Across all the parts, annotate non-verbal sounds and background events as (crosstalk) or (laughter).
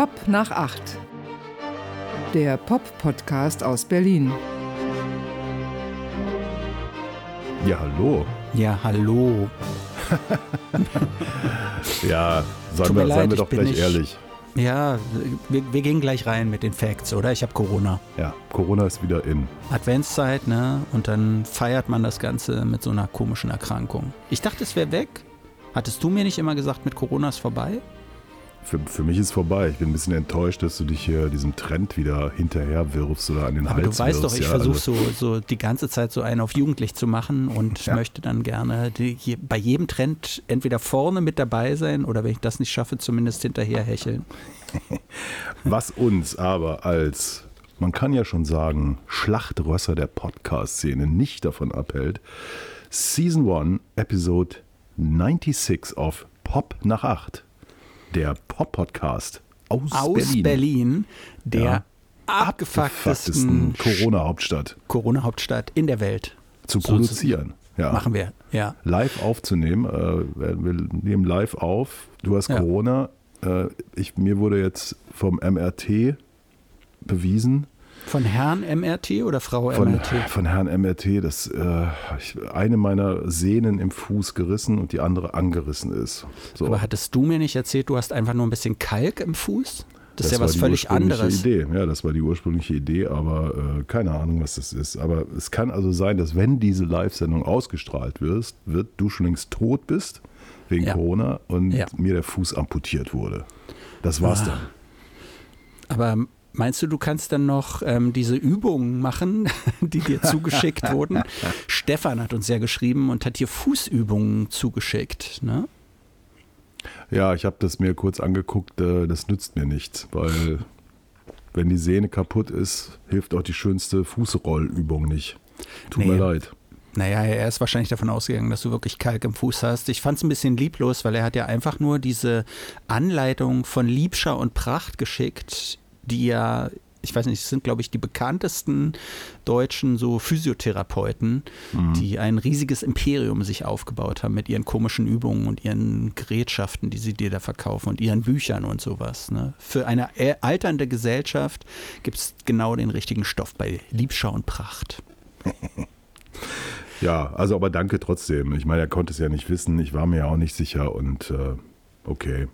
Pop nach 8. Der Pop-Podcast aus Berlin. Ja, hallo. Ja, hallo. (laughs) Ja, seien wir, leid, seien wir doch gleich nicht- ehrlich. Ja, wir, wir gehen gleich rein mit den Facts, oder? Ich habe Corona. Ja, Corona ist wieder in. Adventszeit, ne? Und dann feiert man das Ganze mit so einer komischen Erkrankung. Ich dachte, es wäre weg. Hattest du mir nicht immer gesagt, mit Corona ist vorbei? Für, für mich ist vorbei. Ich bin ein bisschen enttäuscht, dass du dich hier diesem Trend wieder hinterher wirfst oder an den Aber Hals du weißt doch, wirfst. ich ja, versuche also, so, so die ganze Zeit so einen auf jugendlich zu machen und Ja. möchte dann gerne die, je, bei jedem Trend entweder vorne mit dabei sein oder wenn ich das nicht schaffe, zumindest hinterher hecheln. (laughs) Was uns aber als, man kann ja schon sagen, Schlachtrösser der Podcast-Szene nicht davon abhält, Season 1, Episode 96 of Pop nach 8. Der Pop-Podcast aus, Aus Berlin. Berlin, der Ja. abgefucktesten Corona-Hauptstadt Corona-Hauptstadt in der Welt. zu So- produzieren. Ja. Machen wir, ja. live aufzunehmen. Äh, wir nehmen live auf. Du hast Ja. Corona. Äh, ich, mir wurde jetzt vom MRT bewiesen, Von Herrn MRT oder Frau von, MRT? von Herrn MRT, dass äh, eine meiner Sehnen im Fuß gerissen und die andere angerissen ist. So. Aber hattest du mir nicht erzählt, du hast einfach nur ein bisschen Kalk im Fuß? Das, ist ja was völlig anderes. Idee. Ja, das war die ursprüngliche Idee, aber äh, keine Ahnung, was das ist. Aber es kann also sein, dass wenn diese Live-Sendung ausgestrahlt wirst, wird, du schon längst tot bist wegen Ja. Corona und Ja. mir der Fuß amputiert wurde. Das war's Ah. dann. Aber meinst du, du kannst dann noch ähm, diese Übungen machen, (laughs) die dir zugeschickt (laughs) wurden? Stefan hat uns ja geschrieben und hat dir Fußübungen zugeschickt. Ne? Ja, ich habe das mir kurz angeguckt, äh, das nützt mir nichts, weil wenn die Sehne kaputt ist, hilft auch die schönste Fußrollübung nicht. Tut Nee. mir leid. Naja, er ist wahrscheinlich davon ausgegangen, dass du wirklich Kalk im Fuß hast. Ich fand es ein bisschen lieblos, weil er hat ja einfach nur diese Anleitung von Liebscher und Pracht geschickt, die ja, ich weiß nicht, es sind, glaube ich, die bekanntesten deutschen so Physiotherapeuten, die ein riesiges Imperium sich aufgebaut haben mit ihren komischen Übungen und ihren Gerätschaften, die sie dir da verkaufen und ihren Büchern und sowas. Ne? Für eine äh, alternde Gesellschaft gibt es genau den richtigen Stoff bei Liebscher und Pracht. (laughs) Ja, also aber danke trotzdem. Ich meine, er konnte es ja nicht wissen, ich war mir ja auch nicht sicher und äh, okay.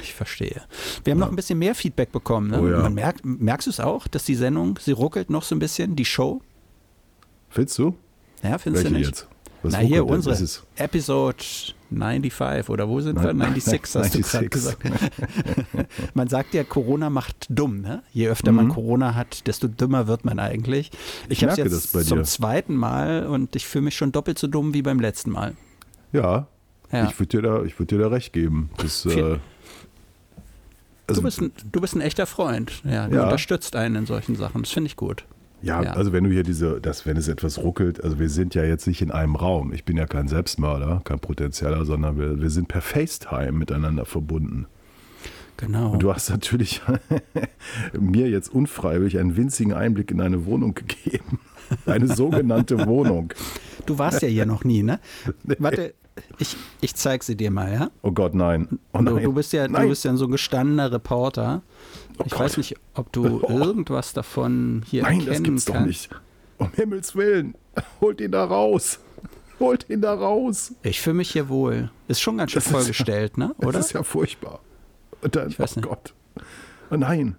Ich verstehe. Wir haben noch ein bisschen mehr Feedback bekommen. Ne? Oh ja. Man merkt, merkst du es auch, dass die Sendung, sie ruckelt noch so ein bisschen, die Show? Findest du? Ja, findest Welche du nicht? jetzt? Was Na hier, unsere Episode 95 oder wo sind wir? Nein, 96 hast du (laughs) gerade 96. gesagt. (laughs) man sagt ja, Corona macht dumm. Ne? Je öfter Mhm. man Corona hat, desto dümmer wird man eigentlich. Ich, Ich habe es jetzt das bei zum dir. zweiten Mal und ich fühle mich schon doppelt so dumm wie beim letzten Mal. Ja, Ja. ich würde dir, da- ich würd dir da recht geben. Das, äh, also, du, bist ein, du bist ein echter Freund. Ja, du Ja. unterstützt einen in solchen Sachen. Das finde ich gut. ja, ja. also wenn du hier diese, das, wenn es etwas ruckelt, also wir sind ja jetzt nicht in einem Raum. Ich bin ja kein Selbstmörder, kein potenzieller, sondern wir, wir sind per FaceTime miteinander verbunden. Genau. Und du hast natürlich (laughs) mir jetzt unfreiwillig einen winzigen Einblick in eine Wohnung gegeben. Eine sogenannte (laughs) Wohnung. Du warst ja hier noch nie, ne? Warte, ich, ich zeig sie dir mal, ja? Oh Gott, nein. Oh Du, nein. du, bist ja, du Nein. bist ja so ein gestandener Reporter. Oh ich Gott. weiß nicht, ob du (laughs) Oh. irgendwas davon hier Nein, erkennen das gibt's doch kannst. nicht. Um Himmels Willen. Holt ihn da raus. Holt ihn da raus. Ich fühle mich hier wohl. Ist schon ganz schön Das vollgestellt, ne? (laughs) Oder? Das ist ja furchtbar. Und dann, Ich weiß oh nicht. Gott. Oh nein.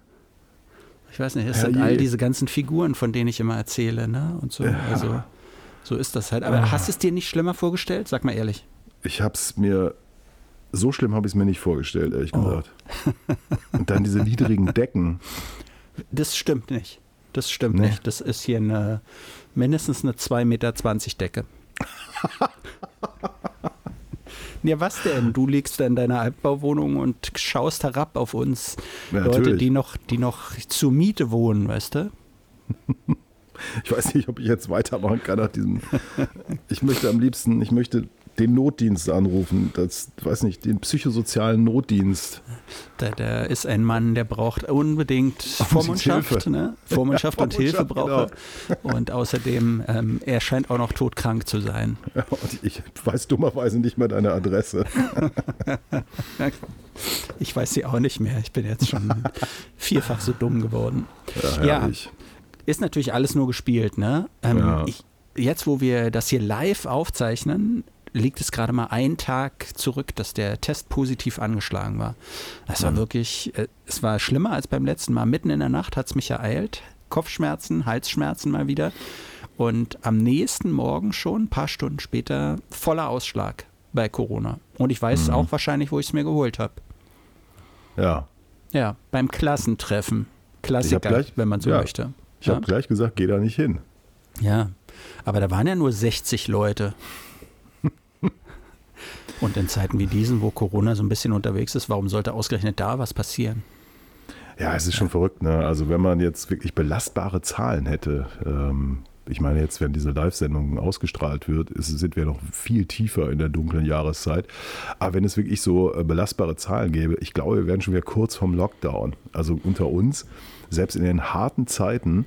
ich weiß nicht, es sind all diese ganzen Figuren, von denen ich immer erzähle, ne? Und so. Also, so ist das halt. Aber Ah. hast du es dir nicht schlimmer vorgestellt? Sag mal ehrlich. Ich hab's mir, so schlimm habe ich es mir nicht vorgestellt, ehrlich Oh. gesagt. Und dann diese niedrigen Decken. Das stimmt nicht. Das stimmt Nee. nicht. Das ist hier eine mindestens eine 2,20 Meter Decke. (laughs) Ja, was denn? Du liegst da in deiner Altbauwohnung und schaust herab auf uns Ja, Leute, natürlich. die noch, die noch zur Miete wohnen, weißt du? Ich weiß nicht, ob ich jetzt weitermachen kann nach diesem. Ich möchte am liebsten, ich möchte den Notdienst anrufen, das, weiß nicht, den psychosozialen Notdienst. Da, da ist ein Mann, der braucht unbedingt (laughs) Vormundschaft, ne? Vormundschaft und (laughs) Hilfe braucht er. Genau. Und außerdem, ähm, er scheint auch noch todkrank zu sein. Ja, ich weiß dummerweise nicht mehr deine Adresse. (laughs) ich weiß sie auch nicht mehr. Ich bin jetzt schon vierfach so dumm geworden. Ja, ja ist natürlich alles nur gespielt, ne? Ähm, ja. ich, jetzt, wo wir das hier live aufzeichnen, liegt es gerade mal einen Tag zurück, dass der Test positiv angeschlagen war. Das war mhm. wirklich, äh, es war schlimmer als beim letzten Mal. Mitten in der Nacht hat es mich ereilt. Kopfschmerzen, Halsschmerzen mal wieder. Und am nächsten Morgen schon, ein paar Stunden später, voller Ausschlag bei Corona. Und ich weiß mhm. auch wahrscheinlich, wo ich es mir geholt habe. Ja. Ja, beim Klassentreffen. Klassiker, gleich, wenn man so ja, möchte. Ich ja? habe gleich gesagt, geh da nicht hin. Ja, aber da waren ja nur 60 Leute. (laughs) Und in Zeiten wie diesen, wo Corona so ein bisschen unterwegs ist, warum sollte ausgerechnet da was passieren? Ja, es ist schon verrückt. Ne? Also wenn man jetzt wirklich belastbare Zahlen hätte, ähm, ich meine jetzt, wenn diese Live-Sendung ausgestrahlt wird, ist, sind wir noch viel tiefer in der dunklen Jahreszeit. Aber wenn es wirklich so äh, belastbare Zahlen gäbe, ich glaube, wir wären schon wieder kurz vom Lockdown. Also unter uns, selbst in den harten Zeiten,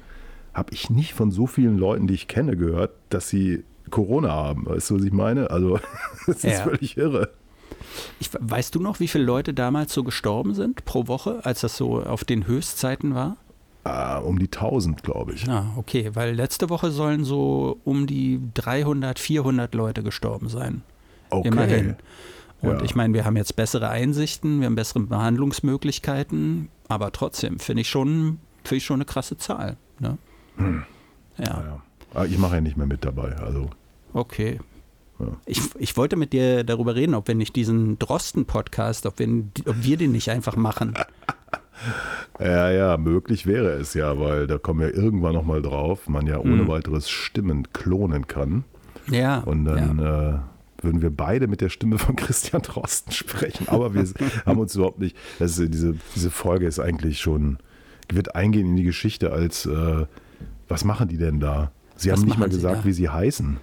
habe ich nicht von so vielen Leuten, die ich kenne, gehört, dass sie Corona haben. Weißt du, was ich meine? Also, (laughs) das ist ja. völlig irre. Ich, weißt du noch, wie viele Leute damals so gestorben sind pro Woche, als das so auf den Höchstzeiten war? Ah, um die 1000, glaube ich. Ja, ah, okay, weil letzte Woche sollen so um die 300, 400 Leute gestorben sein. Okay. Immerhin. Und Ja. ich meine, wir haben jetzt bessere Einsichten, wir haben bessere Behandlungsmöglichkeiten, aber trotzdem finde ich schon, finde ich schon eine krasse Zahl. Ne? Hm. Ja. Naja. Aber ich mache ja nicht mehr mit dabei. Also, Okay. Ja. Ich, ich wollte mit dir darüber reden, ob wir nicht diesen Drosten-Podcast, ob wir, ob wir den nicht einfach machen. (laughs) ja, ja, möglich wäre es ja, weil da kommen wir irgendwann nochmal drauf, man ja ohne Hm. weiteres Stimmen klonen kann. Ja. Und dann ja. äh, würden wir beide mit der Stimme von (laughs) Christian Drosten sprechen. Aber wir haben uns überhaupt nicht. Das ist, diese, diese Folge ist eigentlich schon, wird eingehen in die Geschichte als, äh, was machen die denn da? Sie Was haben nicht mal gesagt, da? wie sie heißen.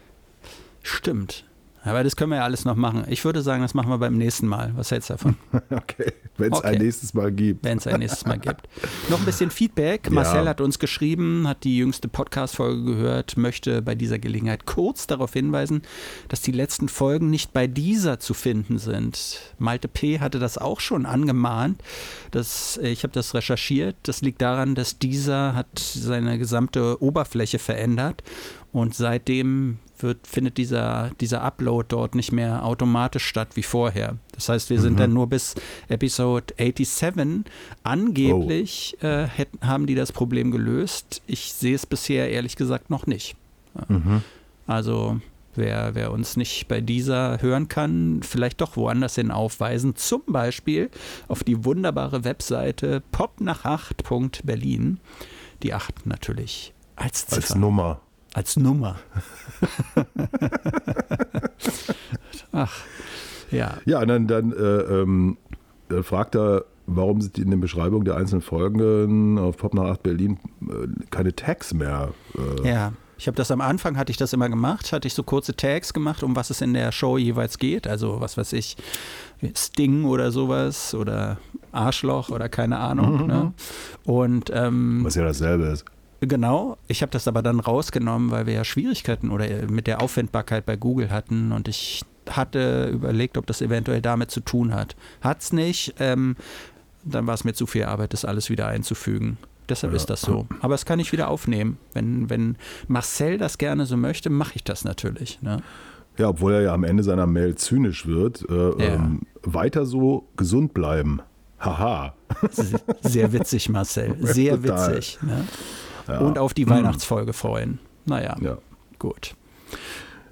Stimmt. Aber das können wir ja alles noch machen. Ich würde sagen, das machen wir beim nächsten Mal. Was hältst du davon? (laughs) Okay, wenn es Okay. ein nächstes Mal gibt. Wenn es ein nächstes Mal gibt. Noch ein bisschen Feedback. Ja. Marcel hat uns geschrieben, hat die jüngste Podcast-Folge gehört, möchte bei dieser Gelegenheit kurz darauf hinweisen, dass die letzten Folgen nicht bei dieser zu finden sind. Malte P. hatte das auch schon angemahnt. Das, ich habe das recherchiert. Das liegt daran, dass dieser hat seine gesamte Oberfläche verändert und seitdem wird, findet dieser, dieser Upload dort nicht mehr automatisch statt wie vorher. Das heißt, wir sind Mhm. dann nur bis Episode 87. Angeblich äh, hätten, haben die das Problem gelöst. Ich sehe es bisher ehrlich gesagt noch nicht. Mhm. Also wer, wer uns nicht bei dieser hören kann, vielleicht doch woanders hin aufweisen. Zum Beispiel auf die wunderbare Webseite popnach8.berlin. Die 8 natürlich als Ziffer. Als Nummer. Als Nummer. Ach, ja. Ja, und dann, dann, äh, ähm, dann fragt er, warum sind in den Beschreibungen der einzelnen Folgen auf Pop nach 8 Berlin äh, keine Tags mehr? Äh, Ja. Ich habe das am Anfang, hatte ich das immer gemacht, hatte ich so kurze Tags gemacht, um was es in der Show jeweils geht. Also was weiß ich, Sting oder sowas oder Arschloch oder keine Ahnung. Ne? Und ähm, Was ja dasselbe ist. Genau, ich habe das aber dann rausgenommen, weil wir ja Schwierigkeiten oder äh, mit der Auffindbarkeit bei Google hatten und ich hatte überlegt, ob das eventuell damit zu tun hat. Hat's nicht, ähm, dann war es mir zu viel Arbeit, das alles wieder einzufügen. Deshalb Ja. ist das so. Aber das kann ich wieder aufnehmen. Wenn, wenn Marcel das gerne so möchte, mache ich das natürlich. Ne? Ja, obwohl er ja am Ende seiner Mail zynisch wird. Äh, Ja. ähm, weiter so gesund bleiben. Haha. Sehr witzig, Marcel. Sehr Total. witzig. Ne? Ja. Und auf die Weihnachtsfolge freuen. Naja, Ja, gut.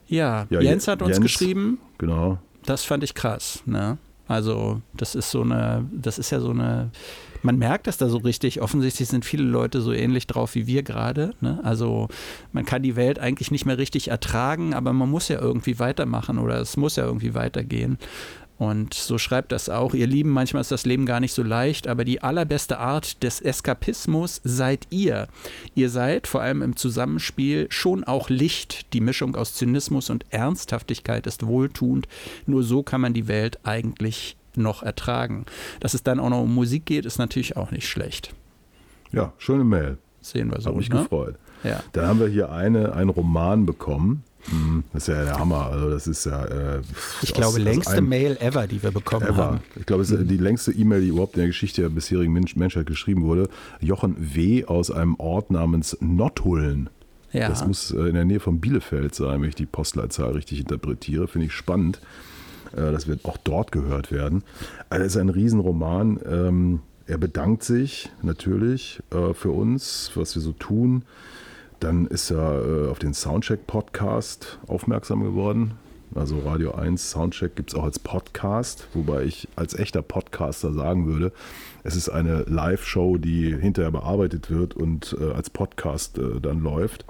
Ja, Ja, Jens Je- hat uns Jens. geschrieben, genau. das fand ich krass. Ne? Also, das ist so eine, das ist ja so eine, man merkt das da so richtig. Offensichtlich sind viele Leute so ähnlich drauf wie wir gerade. Ne? Also, man kann die Welt eigentlich nicht mehr richtig ertragen, aber man muss ja irgendwie weitermachen oder es muss ja irgendwie weitergehen. Und so schreibt das auch. Ihr Lieben, manchmal ist das Leben gar nicht so leicht, aber die allerbeste Art des Eskapismus seid ihr. Ihr seid vor allem im Zusammenspiel schon auch Licht. Die Mischung aus Zynismus und Ernsthaftigkeit ist wohltuend. Nur so kann man die Welt eigentlich noch ertragen. Dass es dann auch noch um Musik geht, ist natürlich auch nicht schlecht. Ja, schöne Mail. Sehen wir so. Hat mich ne? gefreut. Ja. Dann haben wir hier eine, einen Roman bekommen. Das ist ja der Hammer. Also das ist ja. Äh, Ich aus- glaube, aus längste einem- Mail ever, die wir bekommen Ever. haben. Ich glaube, es ist die längste E-Mail, die überhaupt in der Geschichte der bisherigen Mensch Menschheit geschrieben wurde. Jochen W. aus einem Ort namens Nottuln. Ja. Das muss äh, in der Nähe von Bielefeld sein, wenn ich die Postleitzahl richtig interpretiere. Finde ich spannend. Äh, Das wird auch dort gehört werden. Also es ist ein Riesenroman. Ähm, Er bedankt sich natürlich äh, für uns, was wir so tun. Dann ist er äh, auf den Soundcheck-Podcast aufmerksam geworden. Also Radio 1 Soundcheck gibt es auch als Podcast, wobei ich als echter Podcaster sagen würde, es ist eine Live-Show, die hinterher bearbeitet wird und äh, als Podcast äh, dann läuft.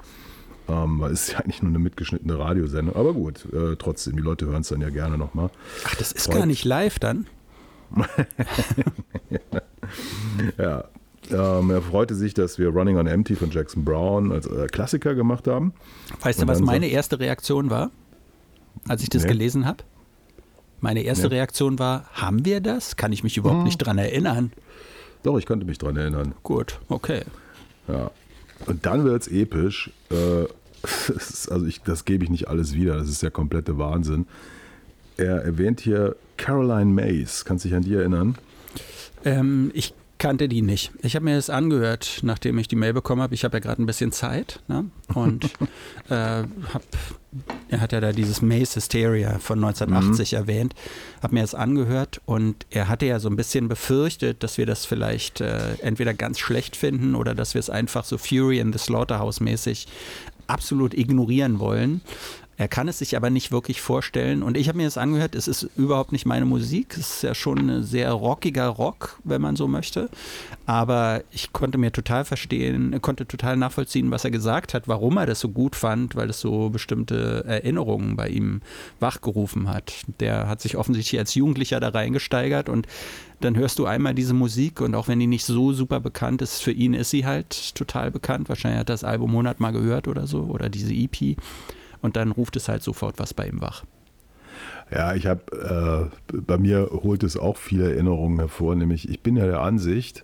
Ähm, weil es ist ja eigentlich nur eine mitgeschnittene Radiosendung. Aber gut, äh, trotzdem, die Leute hören es dann ja gerne nochmal. Ach, das ist Freut- gar nicht live dann? (laughs) Ja. Ähm, er freute sich, dass wir Running on Empty von Jackson Brown als äh, Klassiker gemacht haben. Weißt du, was meine erste Reaktion war, als ich das Nee. gelesen habe? Meine erste Nee. Reaktion war, haben wir das? Kann ich mich überhaupt Mhm. nicht dran erinnern. Doch, ich konnte mich dran erinnern. Gut, okay. Ja. Und dann wird es episch. Äh, (laughs) also ich, das gebe ich nicht alles wieder. Das ist der komplette Wahnsinn. Er erwähnt hier Caroline Mays. Kannst du dich an die erinnern? Ähm, ich kannte die nicht. Ich habe mir das angehört, nachdem ich die Mail bekommen habe. Ich habe ja gerade ein bisschen Zeit. Ne? Und (laughs) äh, hab, er hat ja da dieses Maze Hysteria von 1980 erwähnt. Habe mir das angehört und er hatte ja so ein bisschen befürchtet, dass wir das vielleicht äh, entweder ganz schlecht finden oder dass wir es einfach so Fury in the Slaughterhouse mäßig absolut ignorieren wollen. Er kann es sich aber nicht wirklich vorstellen. Und ich habe mir das angehört, es ist überhaupt nicht meine Musik. Es ist ja schon ein sehr rockiger Rock, wenn man so möchte. Aber ich konnte mir total verstehen, konnte total nachvollziehen, was er gesagt hat, warum er das so gut fand, weil es so bestimmte Erinnerungen bei ihm wachgerufen hat. Der hat sich offensichtlich als Jugendlicher da reingesteigert und dann hörst du einmal diese Musik und auch wenn die nicht so super bekannt ist, für ihn ist sie halt total bekannt. Wahrscheinlich hat er das Album 100 Mal gehört oder so oder diese EP. Und dann ruft es halt sofort was bei ihm wach. Ja, ich habe, äh, bei mir holt es auch viele Erinnerungen hervor, nämlich ich bin ja der Ansicht,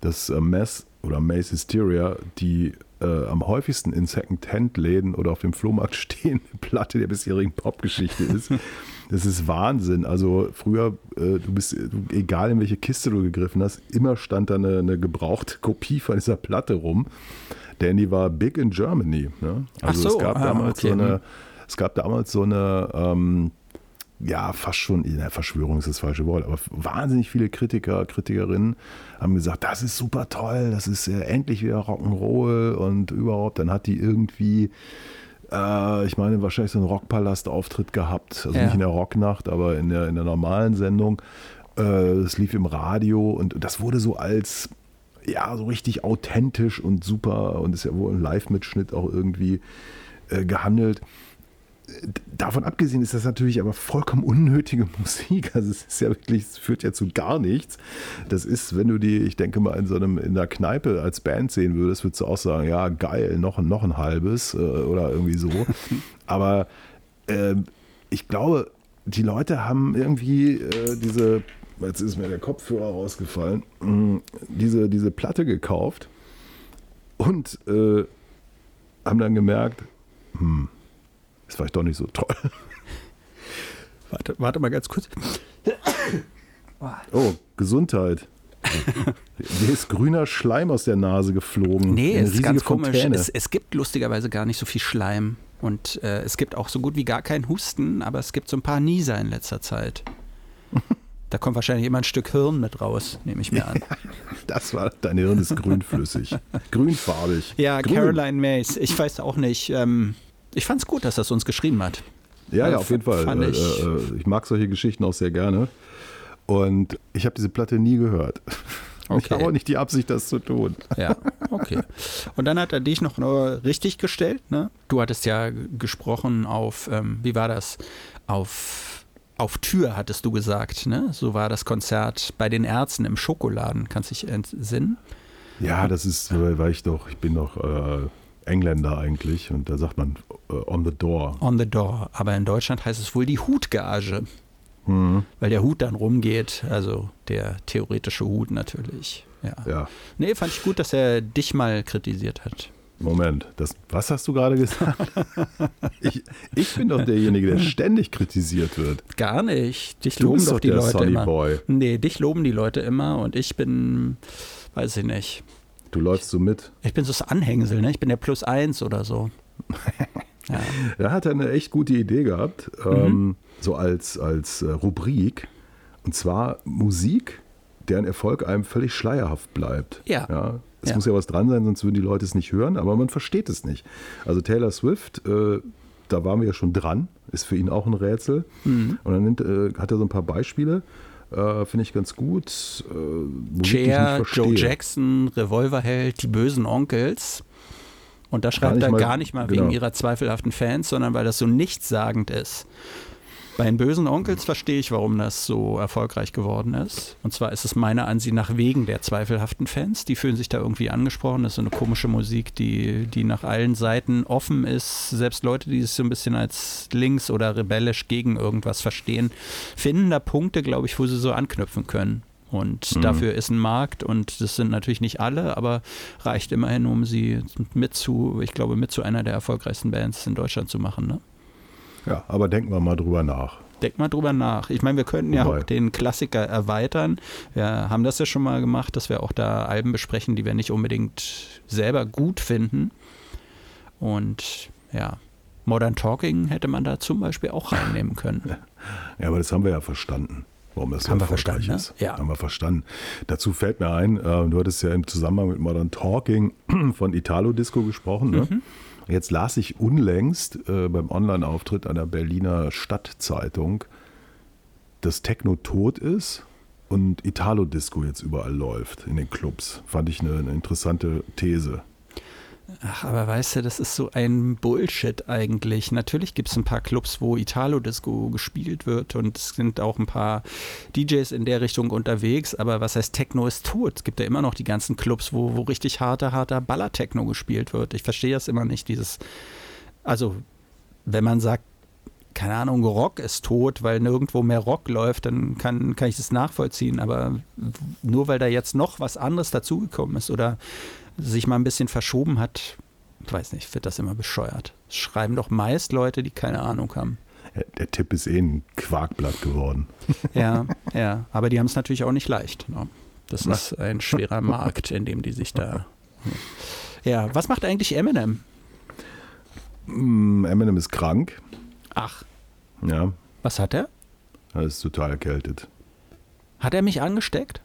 dass äh, Mess oder Mace Hysteria die äh, am häufigsten in Second-Hand-Läden oder auf dem Flohmarkt (laughs) stehende Platte der bisherigen Popgeschichte ist. (laughs) Das ist Wahnsinn. Also früher, äh, du bist, du, egal in welche Kiste du gegriffen hast, immer stand da eine, eine gebrauchte (laughs) Kopie von dieser Platte rum. Denn die war big in Germany. Ne? Also so, es gab ah, damals okay. so eine, es gab damals so eine, ähm, ja, fast schon, ja, Verschwörung ist das falsche Wort, aber wahnsinnig viele Kritiker, Kritikerinnen haben gesagt, das ist super toll, das ist äh, endlich wieder Rock'n'Roll und überhaupt. Dann hat die irgendwie, äh, ich meine, wahrscheinlich so einen Rockpalast-Auftritt gehabt, also Ja. nicht in der Rocknacht, aber in der, in der normalen Sendung. Äh, Es lief im Radio und das wurde so als, ja, so richtig authentisch und super und ist ja wohl ein Live-Mitschnitt auch irgendwie äh, gehandelt davon abgesehen ist das natürlich aber vollkommen unnötige (laughs) Musik. Also es ist ja wirklich, es führt ja zu gar nichts. Das ist, wenn du die, ich denke mal, in so einem, in der Kneipe als Band sehen würdest, würdest du auch sagen, ja, geil, noch, noch ein halbes äh, oder irgendwie so. (laughs) Aber ähm, ich glaube, die Leute haben irgendwie äh, diese, jetzt ist mir der Kopfhörer rausgefallen, mh, diese, diese Platte gekauft und äh, haben dann gemerkt, hm, ist vielleicht doch nicht so toll. (laughs) Warte, warte mal ganz kurz. Oh, Gesundheit. Mir ist grüner Schleim aus der Nase geflogen. Nee, Eine es ist ganz komisch. Es, es gibt lustigerweise gar nicht so viel Schleim. Und äh, es gibt auch so gut wie gar keinen Husten, aber es gibt so ein paar Nieser in letzter Zeit. (laughs) Da kommt wahrscheinlich immer ein Stück Hirn mit raus, nehme ich mir an. (laughs) Das war, dein Hirn ist grünflüssig. Grünfarbig. Ja, Grün. Caroline Mays. Ich weiß auch nicht. Ähm, ich fand's gut, dass das uns geschrieben hat. Ja, ja, Äh, auf jeden Fall. fand Äh, ich- äh, ich mag solche Geschichten auch sehr gerne. Und ich habe diese Platte nie gehört. (laughs) Ich Okay. habe auch nicht die Absicht, das zu tun. Ja, okay. Und dann hat er dich noch richtig gestellt, ne? Du hattest ja gesprochen auf, ähm, wie war das? Auf auf Tür, hattest du gesagt, ne? So war das Konzert bei den Ärzten im Schokoladen. Kannst du dich entsinnen? Ja, das ist, weil ich doch, ich bin doch äh, Engländer eigentlich und da sagt man äh, on the door. On the door. Aber in Deutschland heißt es wohl die Hutgage. Mhm. Weil der Hut dann rumgeht, also der theoretische Hut natürlich. Ja. Ja, Nee, fand ich gut, dass er dich mal kritisiert hat. Moment, das, was hast du gerade gesagt? (laughs) ich, ich bin doch derjenige, der ständig kritisiert wird. Gar nicht. Dich Du loben doch die Leute Sonny immer. Boy. Nee, dich loben die Leute immer und ich bin, weiß ich nicht. Du läufst so mit. Ich bin so das Anhängsel, ne? Ich bin der Plus eins oder so. (laughs) Ja. Er hat eine echt gute Idee gehabt, Mhm. ähm, so als, als äh, Rubrik. Und zwar Musik, deren Erfolg einem völlig schleierhaft bleibt. Ja. ja es Ja. muss ja was dran sein, sonst würden die Leute es nicht hören, aber man versteht es nicht. Also Taylor Swift, äh, da waren wir ja schon dran, ist für ihn auch ein Rätsel. Mhm. Und dann nimmt, äh, hat er so ein paar Beispiele, äh, finde ich ganz gut. Äh, nicht Joe. Jackson, Revolverheld, die bösen Onkels. Und da schreibt nicht er mal- gar nicht mal genau. wegen ihrer zweifelhaften Fans, sondern weil das so nichtssagend ist. Bei den bösen Onkels verstehe ich, warum das so erfolgreich geworden ist. Und zwar ist es meiner Ansicht nach wegen der zweifelhaften Fans. Die fühlen sich da irgendwie angesprochen. Das ist so eine komische Musik, die, die nach allen Seiten offen ist. Selbst Leute, die sich so ein bisschen als links oder rebellisch gegen irgendwas verstehen, finden da Punkte, glaube ich, wo sie so anknüpfen können. Und Mhm. dafür ist ein Markt und das sind natürlich nicht alle, aber reicht immerhin, um sie mit zu, ich glaube, mit zu einer der erfolgreichsten Bands in Deutschland zu machen. Ne? Ja, aber denken wir mal drüber nach. Denk mal drüber nach. Ich meine, wir könnten ja Wobei. auch den Klassiker erweitern. Wir haben das ja schon mal gemacht, dass wir auch da Alben besprechen, die wir nicht unbedingt selber gut finden. Und ja, Modern Talking hätte man da zum Beispiel auch reinnehmen können. (laughs) Ja, aber das haben wir ja verstanden, warum das so Haben wir verstanden, ne? ist. Ja. Haben wir verstanden. Dazu fällt mir ein, äh, du hattest ja im Zusammenhang mit Modern Talking (clears throat) von Italo Disco gesprochen. Ne? Mhm. Jetzt las ich unlängst äh, beim Online-Auftritt einer Berliner Stadtzeitung, dass Techno tot ist und Italo Disco jetzt überall läuft in den Clubs. Fand ich eine, eine interessante These. Ach, aber weißt du, das ist so ein Bullshit eigentlich. Natürlich gibt es ein paar Clubs, wo Italo-Disco gespielt wird und es sind auch ein paar DJs in der Richtung unterwegs, aber was heißt Techno ist tot? Es gibt ja immer noch die ganzen Clubs, wo, wo richtig harter, harter Baller-Techno gespielt wird. Ich verstehe das immer nicht, dieses, also wenn man sagt, keine Ahnung, Rock ist tot, weil nirgendwo mehr Rock läuft, dann kann, kann ich das nachvollziehen. Aber nur weil da jetzt noch was anderes dazugekommen ist oder sich mal ein bisschen verschoben hat, weiß nicht, wird das immer bescheuert. Das schreiben doch meist Leute, die keine Ahnung haben. Der Tipp ist eh ein Quarkblatt geworden. (laughs) Ja, ja, aber die haben es natürlich auch nicht leicht. Ne? Das ist ein schwerer (laughs) Markt, in dem die sich da. Ja, was macht eigentlich Eminem? Mm, Eminem ist krank. Ach, Ja, was hat er? er ist total erkältet. Hat er mich angesteckt?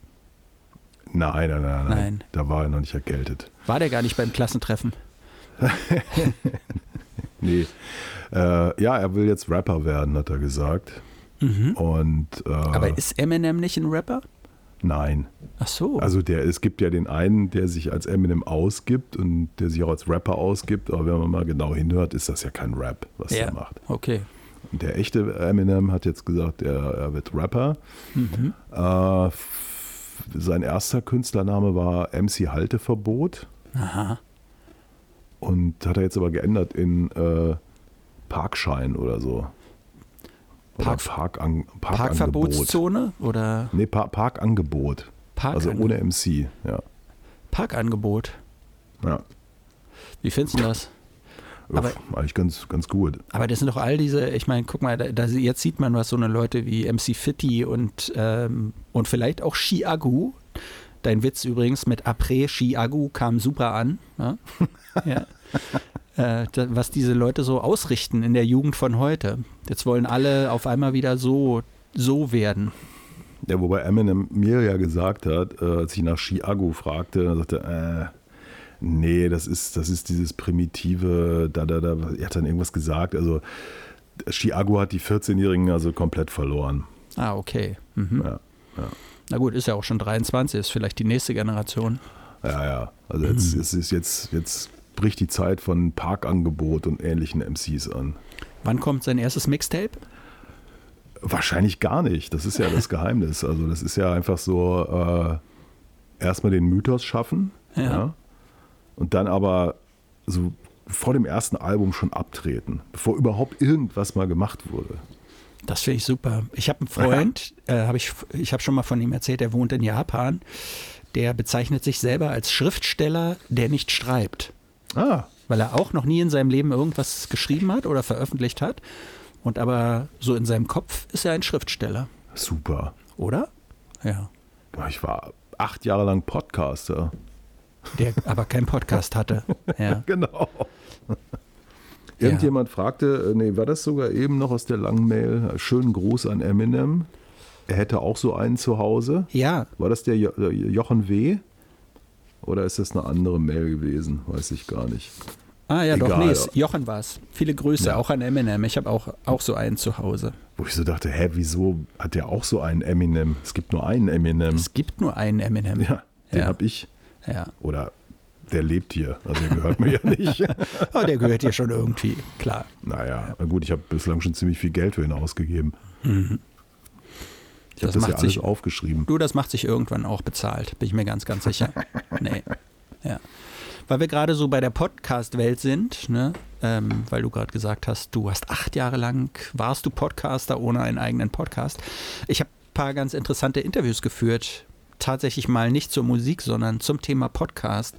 Nein, nein, nein, nein. Nein. Da war er noch nicht erkältet. War der gar nicht beim Klassentreffen? (laughs) Nee. Äh, ja, er will jetzt Rapper werden, hat er gesagt. Und äh, Aber ist Eminem nicht ein Rapper? nein. Ach so. Also der, es gibt ja den einen, der sich als Eminem ausgibt und der sich auch als Rapper ausgibt, aber wenn man mal genau hinhört, ist das ja kein Rap, was ja, er macht. okay. Und der echte Eminem hat jetzt gesagt, er, er wird Rapper. Mhm. Äh, sein erster Künstlername war MC Halteverbot. Aha. Und hat er jetzt aber geändert in äh, Parkschein oder so. Oder Park- Parkan Parkangebot. Parkverbotszone oder Nee, pa Parkangebot. Also Parkange- ohne MC, ja. Parkangebot? ja. Wie findest du das? Aber- eigentlich ganz, ganz gut. Aber das sind doch all diese, ich meine, guck mal, da, da, jetzt sieht man, was so eine Leute wie MC Fitti und, ähm, und vielleicht auch Chiagu, dein Witz übrigens mit Après Chiagu kam super an, ja? (laughs) ja. Äh, da, was diese Leute so ausrichten in der Jugend von heute. Jetzt wollen alle auf einmal wieder so, so werden. Ja, wobei Eminem mir ja gesagt hat, äh, als ich nach Chiago fragte, er sagte, äh, nee, das ist, das ist dieses primitive, da, da, da, er hat dann irgendwas gesagt, also Chiago hat die 14-Jährigen also komplett verloren. Ah, okay. Mhm. Ja, Na gut, ist ja auch schon 23, ist vielleicht die nächste Generation. ja, ja. Also jetzt, es ist jetzt, jetzt bricht die Zeit von Parkangebot und ähnlichen MCs an. Wann kommt sein erstes Mixtape? Wahrscheinlich gar nicht. Das ist ja das (laughs) Geheimnis. Also das ist ja einfach so äh, erstmal den Mythos schaffen. Ja. Ja. Und dann aber so vor dem ersten Album schon abtreten, bevor überhaupt irgendwas mal gemacht wurde. Das finde ich super. Ich habe einen Freund, (laughs) äh, hab ich, ich habe schon mal von ihm erzählt, der wohnt in Japan. Der bezeichnet sich selber als Schriftsteller, der nicht schreibt. Ah, Weil er auch noch nie in seinem Leben irgendwas geschrieben hat oder veröffentlicht hat. Und aber so in seinem Kopf ist er ein Schriftsteller, super. oder? Ja. Ich war acht Jahre lang Podcaster. Der aber keinen Podcast hatte. Ja. (laughs) Genau. (laughs) Irgendjemand fragte, äh, nee, war das sogar eben noch aus der langen Mail? Schönen Gruß an Eminem. Er hätte auch so einen zu Hause. ja, War das der jo äh, Jochen W? Oder ist das eine andere Mail gewesen? Weiß ich gar nicht. Ah ja, doch, Egal. nee, es- Jochen war es. Viele Grüße, Ja. auch an Eminem. Ich habe auch, auch so einen zu Hause. Wo ich so dachte, hä, wieso hat der auch so einen Eminem? Es gibt nur einen Eminem. Es gibt nur einen Eminem. Ja, den Ja. habe ich. Ja. Oder der lebt hier. Also der gehört mir ja nicht. (laughs) Aber der gehört dir schon irgendwie, klar. Naja, na gut, ich habe bislang schon ziemlich viel Geld für ihn ausgegeben. Ich habe Das das, ja alles sich- aufgeschrieben. Du, das macht sich irgendwann auch bezahlt, bin ich mir ganz, ganz sicher. (laughs) nee. Ja. Weil wir gerade so bei der Podcast-Welt sind, ne? ähm, weil du gerade gesagt hast, du hast acht Jahre lang, warst du Podcaster ohne einen eigenen Podcast. Ich habe ein paar ganz interessante Interviews geführt. Tatsächlich mal nicht zur Musik, sondern zum Thema Podcast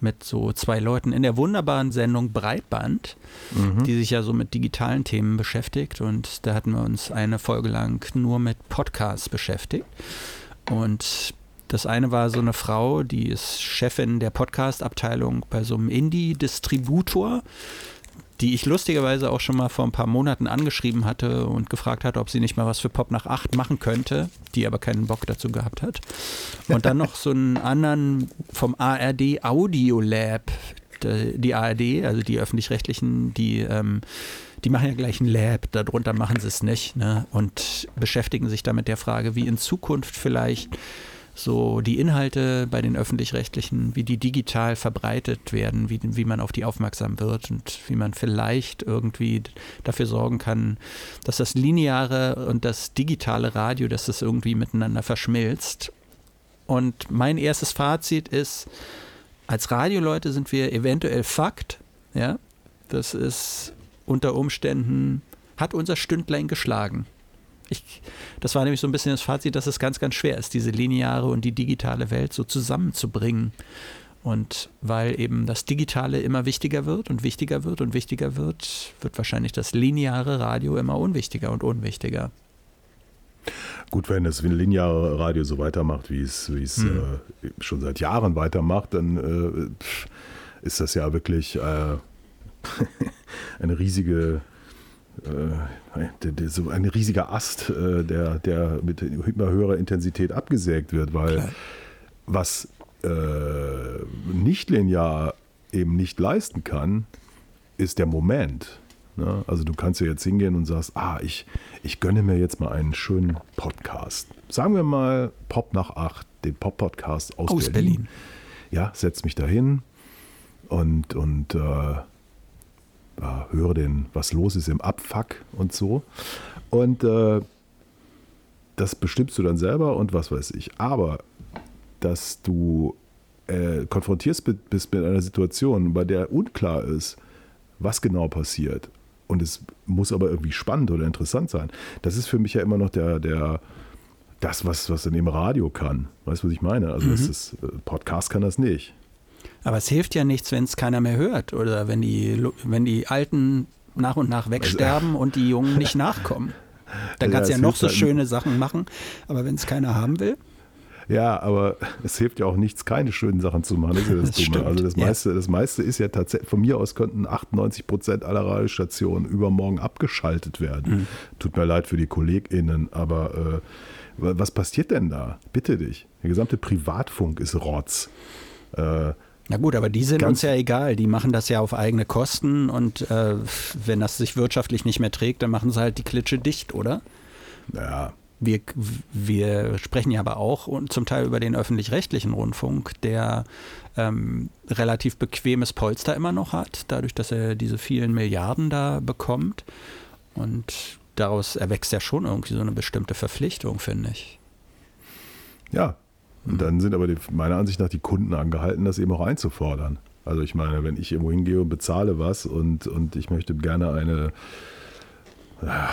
mit so zwei Leuten in der wunderbaren Sendung Breitband, die sich ja so mit digitalen Themen beschäftigt. Und da hatten wir uns eine Folge lang nur mit Podcasts beschäftigt. Und das eine war so eine Frau, die ist Chefin der Podcast-Abteilung bei so einem Indie-Distributor, die ich lustigerweise auch schon mal vor ein paar Monaten angeschrieben hatte und gefragt hatte, ob sie nicht mal was für Pop nach 8 machen könnte, die aber keinen Bock dazu gehabt hat. Und dann noch so einen anderen vom ARD Audio Lab. Die ARD, also die öffentlich-rechtlichen, die, ähm, die machen ja gleich ein Lab, darunter machen sie es nicht ne? und beschäftigen sich damit der Frage, wie in Zukunft vielleicht so die Inhalte bei den öffentlich-rechtlichen, wie die digital verbreitet werden, wie, wie man auf die aufmerksam wird und wie man vielleicht irgendwie dafür sorgen kann, dass das lineare und das digitale Radio, dass das irgendwie miteinander verschmilzt. Und mein erstes Fazit ist, als Radioleute sind wir eventuell Fakt, ja, das ist unter Umständen, hat unser Stündlein geschlagen. Ich, das war nämlich so ein bisschen das Fazit, dass es ganz, ganz schwer ist, diese lineare und die digitale Welt so zusammenzubringen. Und weil eben das Digitale immer wichtiger wird und wichtiger wird und wichtiger wird, wird wahrscheinlich das lineare Radio immer unwichtiger und unwichtiger. Gut, wenn das lineare Radio so weitermacht, wie es, wie es Hm. äh, schon seit Jahren weitermacht, dann äh, ist das ja wirklich äh, (laughs) eine riesige, so ein riesiger Ast, äh, der, der mit immer höherer Intensität abgesägt wird, weil Klar. was äh, nicht linear eben nicht leisten kann, ist der Moment. Ne? Also du kannst ja jetzt hingehen und sagst, ah, ich, ich gönne mir jetzt mal einen schönen Podcast. Sagen wir mal Pop nach acht, den Pop-Podcast aus, Aus Berlin. Berlin. Ja, setz mich dahin und, und äh, ja, höre den, was los ist im Abfuck und so. Und äh, das bestimmst du dann selber und was weiß ich. Aber dass du äh, konfrontiert bist mit einer Situation, bei der unklar ist, was genau passiert. Und es muss aber irgendwie spannend oder interessant sein. Das ist für mich ja immer noch der, der, das, was, was dann im Radio kann. Weißt du, was ich meine? Also das ist, äh, Podcast kann das nicht. Aber es hilft ja nichts, wenn es keiner mehr hört oder wenn die, wenn die Alten nach und nach wegsterben und die Jungen nicht nachkommen. Dann Ja, kannst du ja es noch so halt- schöne Sachen machen, aber wenn es keiner haben will, Ja, aber es hilft ja auch nichts, keine schönen Sachen zu machen. Das ist ja das, Das Dumme. stimmt, Also das ja. meiste, das meiste ist ja tatsächlich, von mir aus könnten 98 Prozent aller Radiostationen übermorgen abgeschaltet werden. Mhm. Tut mir leid für die KollegInnen, aber äh, wa- was passiert denn da? Bitte dich. Der gesamte Privatfunk ist Rotz. Äh, Na gut, aber die sind Ganz- uns ja egal. Die machen das ja auf eigene Kosten und äh, wenn das sich wirtschaftlich nicht mehr trägt, dann machen sie halt die Klitsche dicht, oder? naja, Wir, wir sprechen ja aber auch und zum Teil über den öffentlich-rechtlichen Rundfunk, der ähm, relativ bequemes Polster immer noch hat, dadurch, dass er diese vielen Milliarden da bekommt. Und daraus erwächst ja schon irgendwie so eine bestimmte Verpflichtung, finde ich. Ja, und dann sind aber die, meiner Ansicht nach die Kunden angehalten, das eben auch einzufordern. Also ich meine, wenn ich irgendwo hingehe und bezahle was und, und ich möchte gerne eine, ja,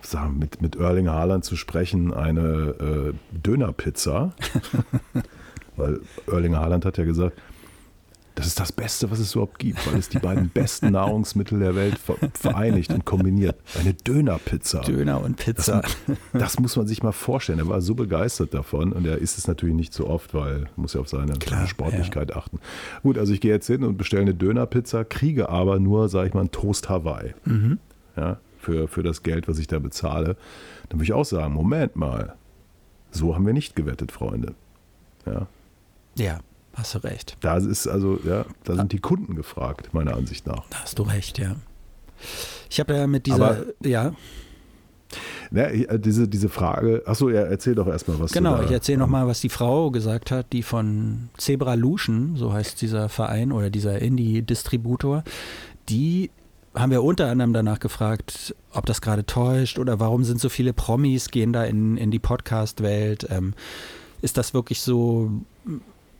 sagen, mit, mit Erling Haaland zu sprechen, eine äh, Dönerpizza, (laughs) weil Erling Haaland hat ja gesagt, das ist das Beste, was es überhaupt gibt, weil es die beiden besten Nahrungsmittel der Welt ver vereinigt und kombiniert. Eine Dönerpizza. Döner und Pizza. Das muss man sich mal vorstellen. Er war so begeistert davon und er isst es natürlich nicht so oft, weil er muss ja auf seine, Klar, Sportlichkeit achten. Gut, also ich gehe jetzt hin und bestelle eine Dönerpizza, kriege aber nur, sage ich mal, einen Toast Hawaii. Mhm. Ja, für, für das Geld, was ich da bezahle. Dann würde ich auch sagen, Moment mal, so haben wir nicht gewettet, Freunde. Ja, Ja, hast du recht. da ist also, ja, da sind die Kunden gefragt, meiner Ansicht nach. Da hast du recht, ja. Ich habe ja mit dieser, Aber- ja, Ja, äh, diese, diese Frage, achso, ja, erzähl doch erstmal was. genau, ich erzähle nochmal, was die Frau gesagt hat, die von Zebra Lution, so heißt dieser Verein oder dieser Indie-Distributor, die haben wir unter anderem danach gefragt, ob das gerade täuscht oder warum sind so viele Promis, gehen da in, in die Podcast-Welt. Ähm, ist das wirklich so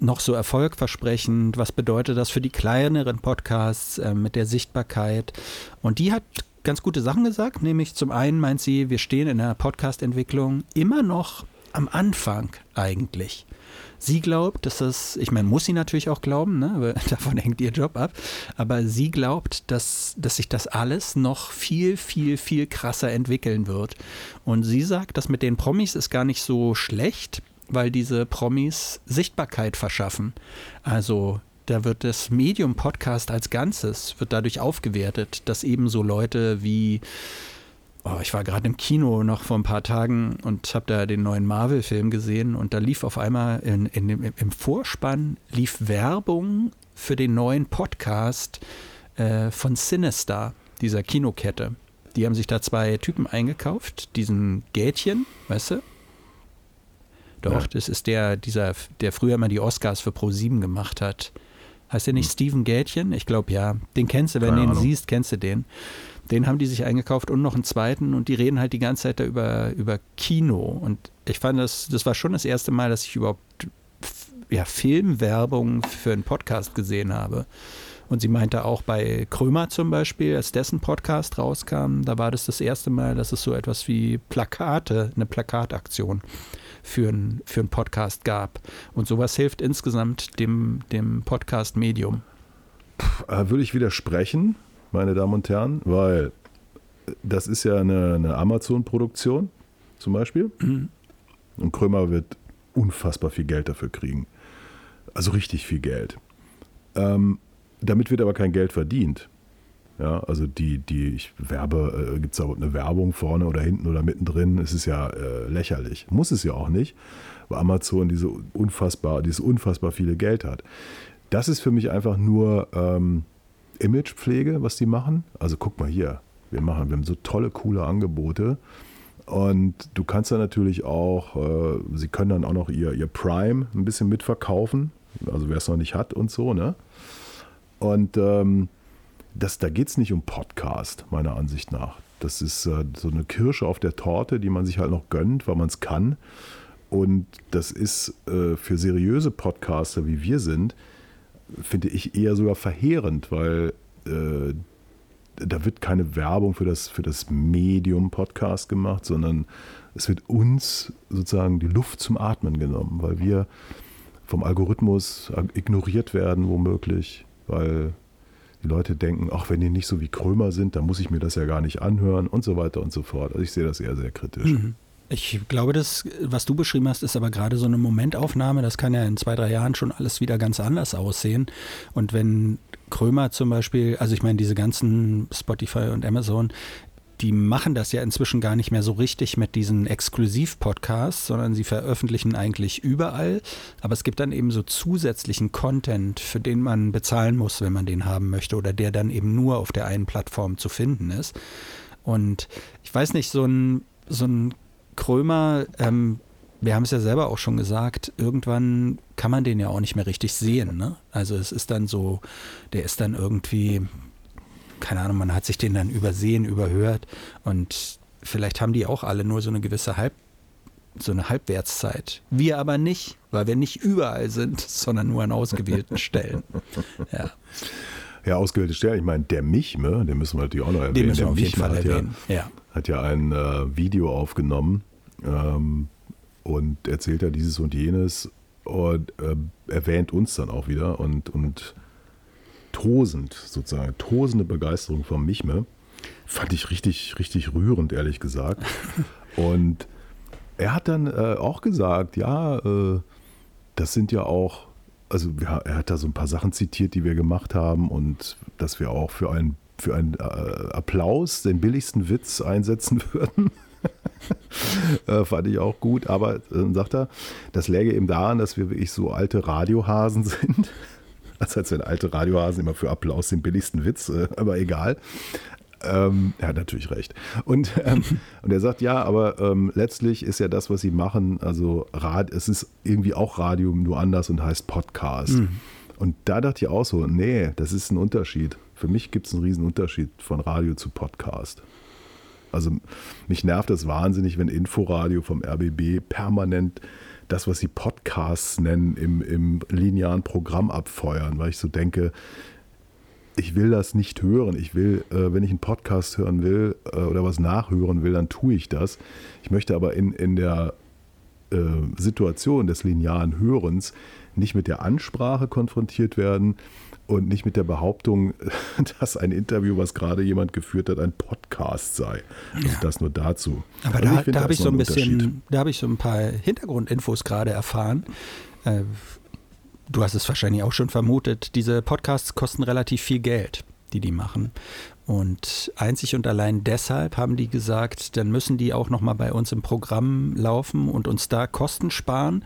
noch so erfolgversprechend? Was bedeutet das für die kleineren Podcasts ähm, mit der Sichtbarkeit? Und die hat ganz gute Sachen gesagt, nämlich zum einen meint sie, wir stehen in der Podcast-Entwicklung immer noch am Anfang eigentlich. Sie glaubt, dass das, ich meine, muss sie natürlich auch glauben, ne? (laughs) davon hängt ihr Job ab, aber sie glaubt, dass, dass sich das alles noch viel, viel, viel krasser entwickeln wird. Und sie sagt, das mit den Promis ist gar nicht so schlecht, weil diese Promis Sichtbarkeit verschaffen. Also da wird das Medium Podcast als Ganzes, wird dadurch aufgewertet, dass eben so Leute wie Oh, ich war gerade im Kino noch vor ein paar Tagen und habe da den neuen Marvel-Film gesehen und da lief auf einmal in, in im Vorspann lief Werbung für den neuen Podcast äh, von Sinister, dieser Kinokette. Die haben sich da zwei Typen eingekauft, diesen Gätchen, weißt du? Doch, Ja. das ist der, dieser, der früher mal die Oscars für Pro7 gemacht hat. Heißt der nicht Steven Gätchen? Ich glaube ja. Den kennst du, wenn Keine du ihn Ahnung. siehst, kennst du den. Den haben die sich eingekauft und noch einen zweiten und die reden halt die ganze Zeit da über, über Kino. Und ich fand das, das war schon das erste Mal, dass ich überhaupt ja, Filmwerbung für einen Podcast gesehen habe. Und sie meinte auch bei Krömer zum Beispiel, als dessen Podcast rauskam, da war das das erste Mal, dass es so etwas wie Plakate, eine Plakataktion für einen für einen Podcast gab. Und sowas hilft insgesamt dem, dem Podcast-Medium. Äh, würde ich widersprechen, meine Damen und Herren, weil das ist ja eine, eine Amazon-Produktion zum Beispiel. Und Krömer wird unfassbar viel Geld dafür kriegen. Also richtig viel Geld. Ähm, damit wird aber kein Geld verdient. Ja, also die, die, ich werbe, äh, gibt es da eine Werbung vorne oder hinten oder mittendrin, es ist ja äh, lächerlich. Muss es ja auch nicht, weil Amazon diese unfassbar, dieses unfassbar viele Geld hat. Das ist für mich einfach nur ähm, Imagepflege, was die machen. Also guck mal hier, wir machen, wir haben so tolle, coole Angebote. Und du kannst dann natürlich auch, äh, sie können dann auch noch ihr, ihr Prime ein bisschen mitverkaufen, also wer es noch nicht hat und so, ne? Und ähm, das, da geht es nicht um Podcast, meiner Ansicht nach. Das ist äh, so eine Kirsche auf der Torte, die man sich halt noch gönnt, weil man es kann. Und das ist äh, für seriöse Podcaster, wie wir sind, finde ich eher sogar verheerend, weil äh, da wird keine Werbung für das, für das Medium Podcast gemacht, sondern es wird uns sozusagen die Luft zum Atmen genommen, weil wir vom Algorithmus ignoriert werden, womöglich, weil die Leute denken, ach, wenn die nicht so wie Krömer sind, dann muss ich mir das ja gar nicht anhören und so weiter und so fort. Also ich sehe das eher sehr kritisch. Ich glaube, das, was du beschrieben hast, ist aber gerade so eine Momentaufnahme. Das kann ja in zwei, drei Jahren schon alles wieder ganz anders aussehen. Und wenn Krömer zum Beispiel, also ich meine, diese ganzen Spotify und Amazon, die machen das ja inzwischen gar nicht mehr so richtig mit diesen Exklusiv-Podcasts, sondern sie veröffentlichen eigentlich überall. Aber es gibt dann eben so zusätzlichen Content, für den man bezahlen muss, wenn man den haben möchte oder der dann eben nur auf der einen Plattform zu finden ist. Und ich weiß nicht, so ein, so ein Krömer, ähm, wir haben es ja selber auch schon gesagt, irgendwann kann man den ja auch nicht mehr richtig sehen. Ne? Also es ist dann so, der ist dann irgendwie, keine Ahnung, man hat sich den dann übersehen, überhört und vielleicht haben die auch alle nur so eine gewisse Halb, so eine Halbwertszeit. Wir aber nicht, weil wir nicht überall sind, (laughs) sondern nur an ausgewählten Stellen. Ja. Ja, ausgewählte Stellen. Ich meine, der Michme, den müssen wir natürlich auch noch erwähnen. Den müssen wir der auf jeden Fall hat erwähnen. Ja, Ja. hat ja ein äh, Video aufgenommen ähm, und erzählt ja dieses und jenes und äh, erwähnt uns dann auch wieder und, und tosend sozusagen, tosende Begeisterung vom Michme. Fand ich richtig, richtig rührend, ehrlich gesagt. (laughs) Und er hat dann äh, auch gesagt, ja, äh, das sind ja auch, also ja, er hat da so ein paar Sachen zitiert, die wir gemacht haben und dass wir auch für einen für einen äh, Applaus den billigsten Witz einsetzen (laughs) würden. (laughs) äh, fand ich auch gut, aber äh, sagt er, das läge eben daran, dass wir wirklich so alte Radiohasen sind. (laughs) Also als wenn alte Radiohasen immer für Applaus den billigsten Witz, äh, aber egal. Ähm, er hat natürlich recht. Und, ähm, (laughs) und er sagt, ja, aber ähm, letztlich ist ja das, was sie machen, also Rad, es ist irgendwie auch Radio, nur anders und heißt Podcast. Und da dachte ich auch so, nee, das ist ein Unterschied. Für mich gibt es einen riesen Unterschied von Radio zu Podcast. Also mich nervt das wahnsinnig, wenn Inforadio vom RBB permanent das, was sie Podcasts nennen, im, im linearen Programm abfeuern, weil ich so denke, ich will das nicht hören. Ich will, äh, wenn ich einen Podcast hören will äh, oder was nachhören will, dann tue ich das. Ich möchte aber in, in der äh, Situation des linearen Hörens nicht mit der Ansprache konfrontiert werden und nicht mit der Behauptung, (laughs) dass ein Interview, was gerade jemand geführt hat, ein Podcast sei. Also Ja. das nur dazu. Aber Also da, da habe ich so ein bisschen, da habe ich so ein paar Hintergrundinfos gerade erfahren. Äh, du hast es wahrscheinlich auch schon vermutet. Diese Podcasts kosten relativ viel Geld, die die machen. Und einzig und allein deshalb haben die gesagt, dann müssen die auch noch mal bei uns im Programm laufen und uns da Kosten sparen.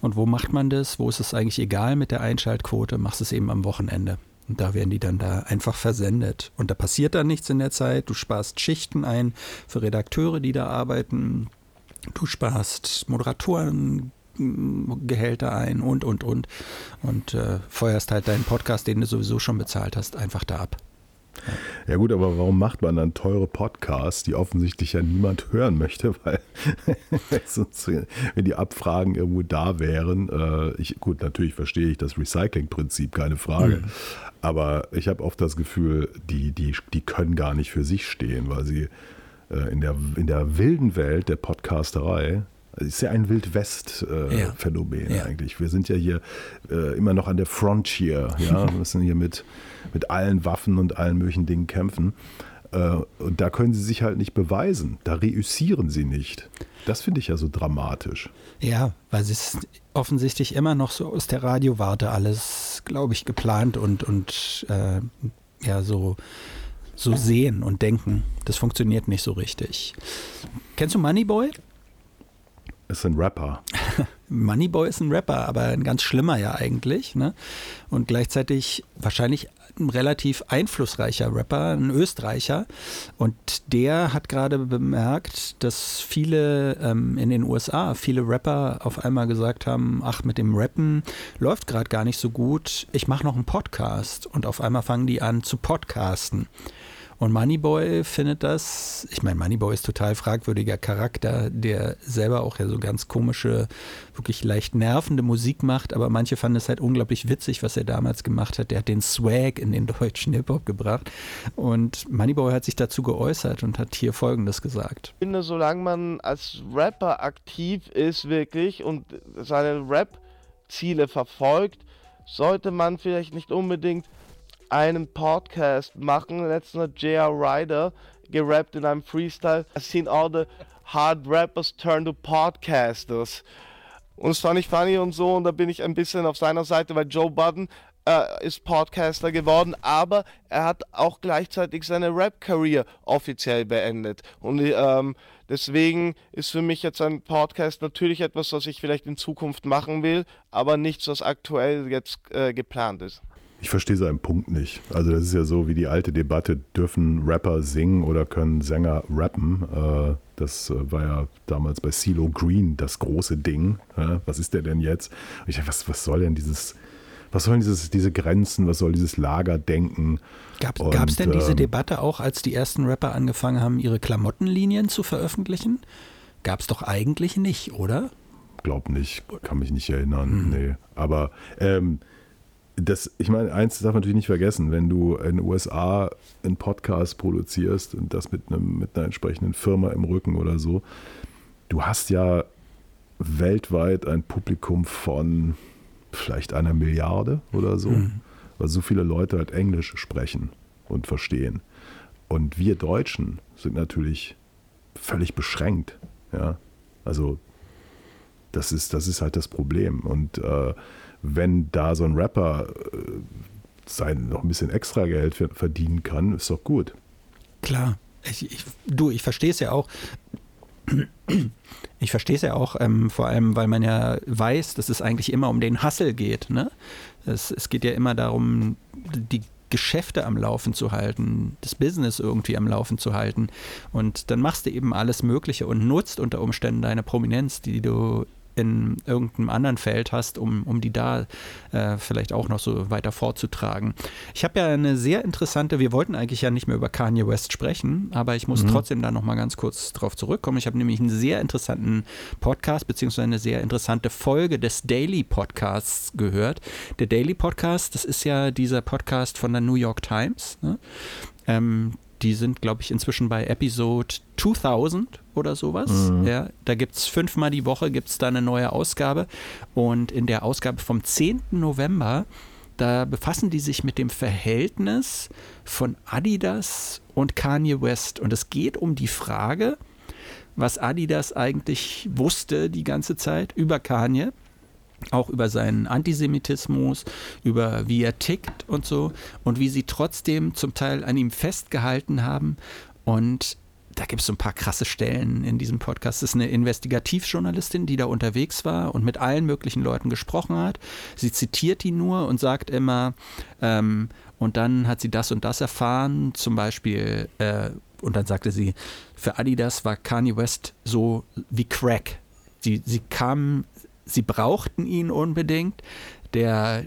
Und wo macht man das? Wo ist es eigentlich egal mit der Einschaltquote? Machst es eben am Wochenende. Und da werden die dann da einfach versendet. Und da passiert dann nichts in der Zeit. Du sparst Schichten ein für Redakteure, die da arbeiten. Du sparst Moderatoren. Gehälter ein und, und, und. Und äh, feuerst halt deinen Podcast, den du sowieso schon bezahlt hast, einfach da ab. Ja gut, aber warum macht man dann teure Podcasts, die offensichtlich ja niemand hören möchte, (laughs) weil sonst, wenn die Abfragen irgendwo da wären, äh, ich, gut, natürlich verstehe ich das Recycling-Prinzip, keine Frage, aber ich habe oft das Gefühl, die, die, die können gar nicht für sich stehen, weil sie äh, in, der, in der wilden Welt der Podcasterei, es ist ja ein Ja. Wildwest-Phänomen Ja. eigentlich. Wir sind ja hier äh, immer noch an der Frontier, ja, (laughs) wir müssen hier mit, mit allen Waffen und allen möglichen Dingen kämpfen. Äh, und da können sie sich halt nicht beweisen. Da reüssieren sie nicht. Das finde ich ja so dramatisch. Ja, weil es ist offensichtlich immer noch so aus der Radiowarte alles, glaube ich, geplant und, und äh, ja, so, so sehen und denken. Das funktioniert nicht so richtig. Kennst du Moneyboy? Es ist ein Rapper. (laughs) Moneyboy ist ein Rapper, aber ein ganz schlimmer ja eigentlich. Ne? Und gleichzeitig wahrscheinlich ein relativ einflussreicher Rapper, ein Österreicher. Und der hat gerade bemerkt, dass viele ähm, in den USA, viele Rapper auf einmal gesagt haben, ach, mit dem Rappen läuft gerade gar nicht so gut, ich mache noch einen Podcast. Und auf einmal fangen die an zu podcasten. Und Moneyboy findet das, ich meine, Moneyboy ist total fragwürdiger Charakter, der selber auch ja so ganz komische, wirklich leicht nervende Musik macht, aber manche fanden es halt unglaublich witzig, was er damals gemacht hat. Der hat den Swag in den deutschen Hip-Hop gebracht. Und Moneyboy hat sich dazu geäußert und hat hier Folgendes gesagt. Ich finde, solange man als Rapper aktiv ist wirklich und seine Rap-Ziele verfolgt, sollte man vielleicht nicht unbedingt einen Podcast machen. Letztens hat J.R. Ryder gerappt in einem Freestyle. I've seen all the hard rappers turn to podcasters. Und das fand ich funny und so und da bin ich ein bisschen auf seiner Seite, weil Joe Budden äh, ist Podcaster geworden, aber er hat auch gleichzeitig seine Rap-Career offiziell beendet. Und ähm, deswegen ist für mich jetzt ein Podcast natürlich etwas, was ich vielleicht in Zukunft machen will, aber nichts, was aktuell jetzt äh, geplant ist. Ich verstehe seinen Punkt nicht. Also das ist ja so wie die alte Debatte, dürfen Rapper singen oder können Sänger rappen? Äh, das äh, war ja damals bei CeeLo Green das große Ding. Was ist der denn jetzt? Und ich dachte, was, was soll denn dieses was sollen dieses, diese Grenzen, was soll dieses Lagerdenken? Gab es denn diese ähm, Debatte auch, als die ersten Rapper angefangen haben, ihre Klamottenlinien zu veröffentlichen? Gab es doch eigentlich nicht, oder? Glaub nicht, kann mich nicht erinnern. Nee. Aber ähm, das, ich meine, eins darf man natürlich nicht vergessen, wenn du in den USA einen Podcast produzierst und das mit, einem, mit einer entsprechenden Firma im Rücken oder so, du hast ja weltweit ein Publikum von vielleicht einer Milliarde oder so, weil so viele Leute halt Englisch sprechen und verstehen. Und wir Deutschen sind natürlich völlig beschränkt. Ja? Also das ist, das ist halt das Problem. Und äh, wenn da so ein Rapper äh, sein noch ein bisschen extra Geld ver- verdienen kann, ist doch gut. Klar. Ich, ich, du, ich verstehe es ja auch. Ich verstehe es ja auch, ähm, vor allem, weil man ja weiß, dass es eigentlich immer um den Hassel geht. Ne? Es, es geht ja immer darum, die Geschäfte am Laufen zu halten, das Business irgendwie am Laufen zu halten. Und dann machst du eben alles Mögliche und nutzt unter Umständen deine Prominenz, die du in irgendeinem anderen Feld hast, um, um die da äh, vielleicht auch noch so weiter vorzutragen. Ich habe ja eine sehr interessante, wir wollten eigentlich ja nicht mehr über Kanye West sprechen, aber ich muss trotzdem da noch mal ganz kurz drauf zurückkommen. Ich habe nämlich einen sehr interessanten Podcast beziehungsweise eine sehr interessante Folge des Daily Podcasts gehört. Der Daily Podcast, das ist ja dieser Podcast von der New York Times. Ne? Ähm, die sind, glaube ich, inzwischen bei Episode 2000 oder sowas. Ja, da gibt es fünfmal die Woche gibt's da eine neue Ausgabe. Und in der Ausgabe vom 10. November, da befassen die sich mit dem Verhältnis von Adidas und Kanye West. Und es geht um die Frage, was Adidas eigentlich wusste die ganze Zeit über Kanye auch über seinen Antisemitismus, über wie er tickt und so und wie sie trotzdem zum Teil an ihm festgehalten haben. Und da gibt es so ein paar krasse Stellen in diesem Podcast. Das ist eine Investigativjournalistin, die da unterwegs war und mit allen möglichen Leuten gesprochen hat. Sie zitiert ihn nur und sagt immer, ähm, und dann hat sie das und das erfahren, zum Beispiel, äh, und dann sagte sie, für Adidas war Kanye West so wie Crack. Sie, sie kamen sie brauchten ihn unbedingt. Der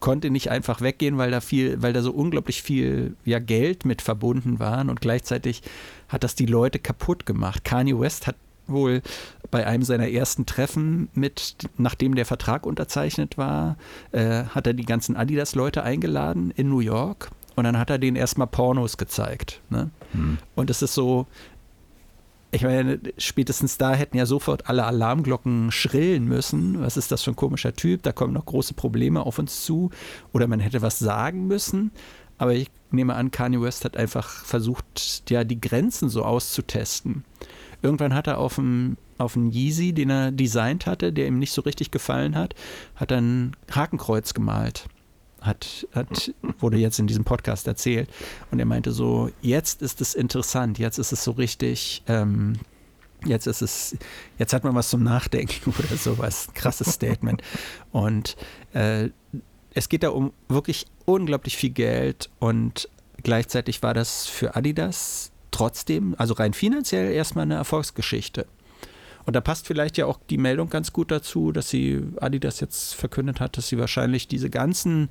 konnte nicht einfach weggehen, weil da viel, weil da so unglaublich viel ja, Geld mit verbunden waren und gleichzeitig hat das die Leute kaputt gemacht. Kanye West hat wohl bei einem seiner ersten Treffen mit, nachdem der Vertrag unterzeichnet war, äh, hat er die ganzen Adidas-Leute eingeladen in New York und dann hat er denen erstmal Pornos gezeigt. Ne? Und es ist so, ich meine, spätestens da hätten ja sofort alle Alarmglocken schrillen müssen. Was ist das für ein komischer Typ? Da kommen noch große Probleme auf uns zu. Oder man hätte was sagen müssen. Aber ich nehme an, Kanye West hat einfach versucht, ja, die Grenzen so auszutesten. Irgendwann hat er auf einen auf einen Yeezy, den er designt hatte, der ihm nicht so richtig gefallen hat, hat er ein Hakenkreuz gemalt hat, hat, wurde jetzt in diesem Podcast erzählt. Und er meinte so, jetzt ist es interessant, jetzt ist es so richtig, ähm, jetzt ist es, jetzt hat man was zum Nachdenken (laughs) oder sowas. Krasses Statement. Und äh, es geht da um wirklich unglaublich viel Geld und gleichzeitig war das für Adidas trotzdem, also rein finanziell erstmal eine Erfolgsgeschichte. Und da passt vielleicht ja auch die Meldung ganz gut dazu, dass sie Adidas jetzt verkündet hat, dass sie wahrscheinlich diese ganzen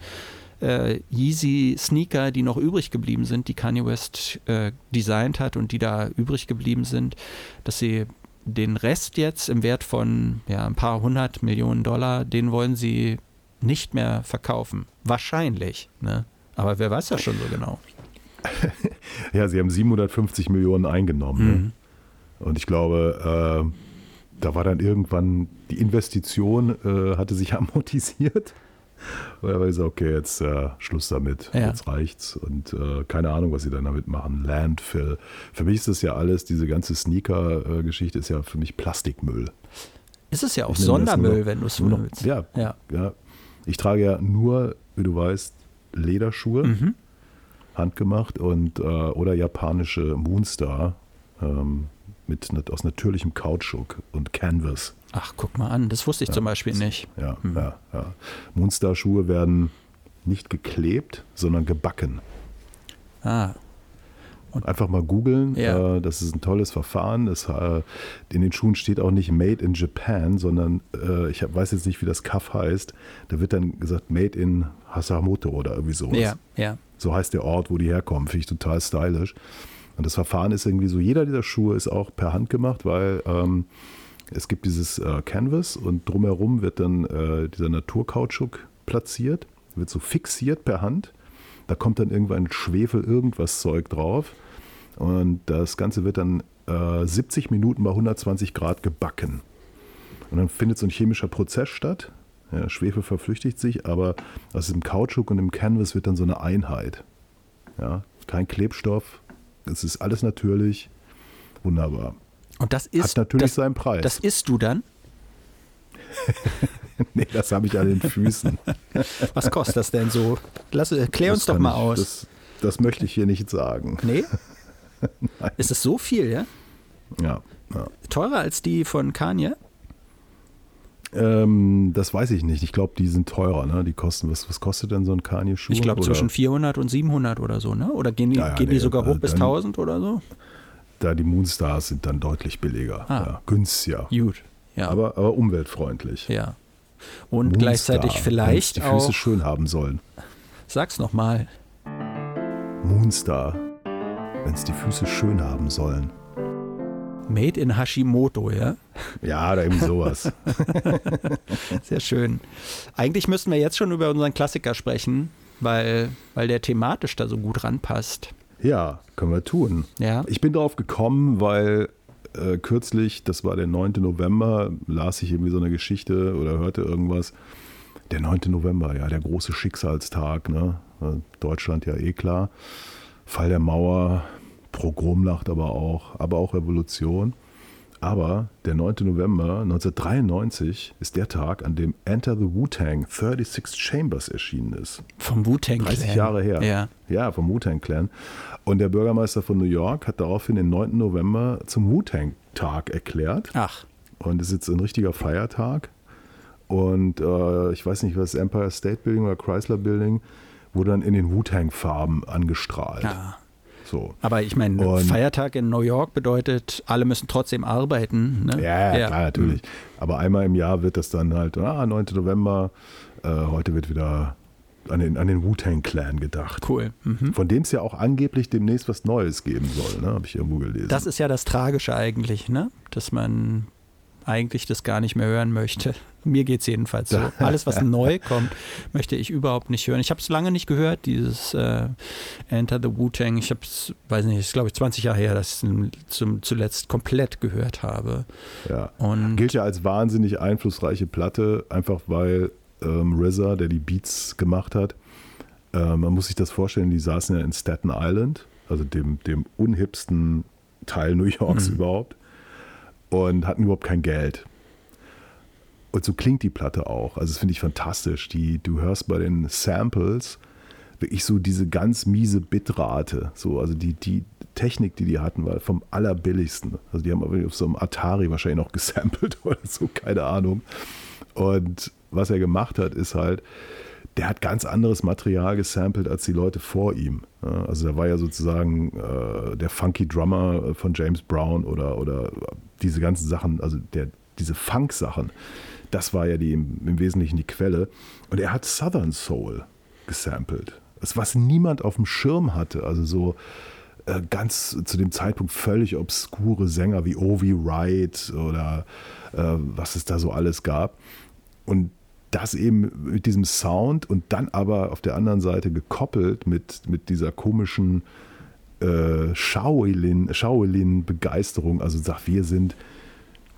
äh, Yeezy-Sneaker, die noch übrig geblieben sind, die Kanye West äh, designt hat und die da übrig geblieben sind, dass sie den Rest jetzt im Wert von ja, ein paar hundert Millionen Dollar, den wollen sie nicht mehr verkaufen. Wahrscheinlich. Ne? Aber wer weiß das schon so genau. (laughs) Ja, sie haben 750 Millionen eingenommen. Ne? Und ich glaube, äh, da war dann irgendwann die Investition, äh, hatte sich (laughs) amortisiert. Und er war gesagt, okay, jetzt äh, Schluss damit, Ja. jetzt reicht's. Und äh, keine Ahnung, was sie dann damit machen. Landfill. Für mich ist das ja alles, diese ganze Sneaker-Geschichte ist ja für mich Plastikmüll. Ist es ja auch Ich Sondermüll, nur- wenn du es willst. Ja, Ja. ja. Ich trage ja nur, wie du weißt, Lederschuhe, Mhm. handgemacht und äh, oder japanische Moonstar ähm, mit aus natürlichem Kautschuk und Canvas. Ach, guck mal an, das wusste ich zum Beispiel nicht. Ja, ja, ja. Moonstar-Schuhe werden nicht geklebt, sondern gebacken. Ah. Einfach mal googeln. Ja. Äh, das ist ein tolles Verfahren. Das, äh, in den Schuhen steht auch nicht Made in Japan, sondern äh, ich weiß jetzt nicht, wie das Kaff heißt. Da wird dann gesagt Made in Hasamoto oder irgendwie sowas. Ja, ja. So heißt der Ort, wo die herkommen. Finde ich total stylisch. Und das Verfahren ist irgendwie so, jeder dieser Schuhe ist auch per Hand gemacht, weil ähm, es gibt dieses äh, Canvas und drumherum wird dann äh, dieser Naturkautschuk platziert, wird so fixiert per Hand. Da kommt dann irgendwann Schwefel, irgendwas Zeug drauf. Und das Ganze wird dann äh, 70 Minuten bei 120 Grad gebacken. Und dann findet so ein chemischer Prozess statt. Ja, Schwefel verflüchtigt sich, aber aus dem Kautschuk und dem Canvas wird dann so eine Einheit. Ja, kein Klebstoff, es ist alles natürlich. Wunderbar. Und das ist. Hat natürlich das, seinen Preis. Das isst du dann? (laughs) nee, das habe ich an den Füßen. (laughs) Was kostet das denn so? Lass, äh, klär uns Das doch mal ich, aus. Das, das möchte ich hier nicht sagen. nee? (laughs) Ist es so viel, ja? Ja, ja. Teurer als die von Kanye? Ähm, das weiß ich nicht. Ich glaube, die sind teurer. Ne? Die kosten, was, was kostet denn so ein Kanye-Schuh? Ich glaube zwischen 400 und 700 oder so, ne? Oder gehen die, Ja, ja, gehen die nee, sogar hoch äh, bis dann- 1000 oder so? Da die Moonstars sind dann deutlich billiger. Ah. Ja, günstiger. Gut, ja. Aber, aber umweltfreundlich. ja. Und Moonstar, gleichzeitig wenn's vielleicht die Füße auch, schön haben sollen. sag's nochmal, Moonstar, wenn es die Füße schön haben sollen. Made in Hashimoto, ja? Ja, oder irgendwie sowas. (laughs) Sehr schön. Eigentlich müssten wir jetzt schon über unseren Klassiker sprechen, weil, weil der thematisch da so gut ranpasst. ja, können wir tun. Ja. Ich bin darauf gekommen, weil äh, kürzlich, das war der 9. November, las ich irgendwie so eine Geschichte oder hörte irgendwas. Der 9. November, ja, der große Schicksalstag, ne? Äh, Deutschland ja eh klar. Fall der Mauer, Progromnacht aber auch, aber auch Revolution. Aber der 9. November 1993 ist der Tag, an dem Enter the Wu-Tang 36 Chambers erschienen ist. Vom Wu-Tang 30 Jahre her. Ja. Ja, vom Wu-Tang Clan. Und der Bürgermeister von New York hat daraufhin den 9. November zum Wu-Tang Tag erklärt. Ach, Und es ist jetzt ein richtiger Feiertag. Und äh, ich weiß nicht, was Empire State Building oder Chrysler Building wurde dann in den Wu-Tang Farben angestrahlt. ja. So. Aber ich meine, Feiertag in New York bedeutet, alle müssen trotzdem arbeiten. Ne? Ja, ja, klar, natürlich. Aber einmal im Jahr wird das dann halt, ah, 9. November, äh, heute wird wieder an den, an den Wu-Tang Clan gedacht. Cool. Mhm. Von dem es ja auch angeblich demnächst was Neues geben soll, ne? habe ich irgendwo gelesen. Das ist ja das Tragische eigentlich, ne? Dass man eigentlich das gar nicht mehr hören möchte. (laughs) Mir geht es jedenfalls so. (laughs) Alles, was neu kommt, möchte ich überhaupt nicht hören. Ich habe es lange nicht gehört, dieses äh, Enter the Wu-Tang. Ich habe es, weiß nicht, ist glaube ich 20 Jahre her, dass ich es zuletzt komplett gehört habe. ja. Und Gilt ja als wahnsinnig einflussreiche Platte, einfach weil ähm, RZA, der die Beats gemacht hat, äh, man muss sich das vorstellen, die saßen ja in Staten Island, also dem, dem unhipsten Teil New Yorks Mhm. überhaupt, und hatten überhaupt kein Geld. Und so klingt die Platte auch. Also das finde ich fantastisch. Die, du hörst bei den Samples wirklich so diese ganz miese Bitrate. So, also die, die Technik, die die hatten, war vom allerbilligsten. Also die haben auf so einem Atari wahrscheinlich noch (laughs) gesampelt oder so, keine Ahnung. Und was er gemacht hat, ist halt, der hat ganz anderes Material gesampelt als die Leute vor ihm. Also da war ja sozusagen äh, der Funky Drummer von James Brown oder, oder diese ganzen Sachen, also der, diese Funk-Sachen, das war ja die, im, im Wesentlichen die Quelle. Und er hat Southern Soul gesampelt. Das, was niemand auf dem Schirm hatte. Also so äh, ganz zu dem Zeitpunkt völlig obskure Sänger wie Ovi Wright oder äh, was es da so alles gab. Und das eben mit diesem Sound und dann aber auf der anderen Seite gekoppelt mit, mit dieser komischen äh, Shaolin, Shaolin-Begeisterung. Also sagt, wir sind,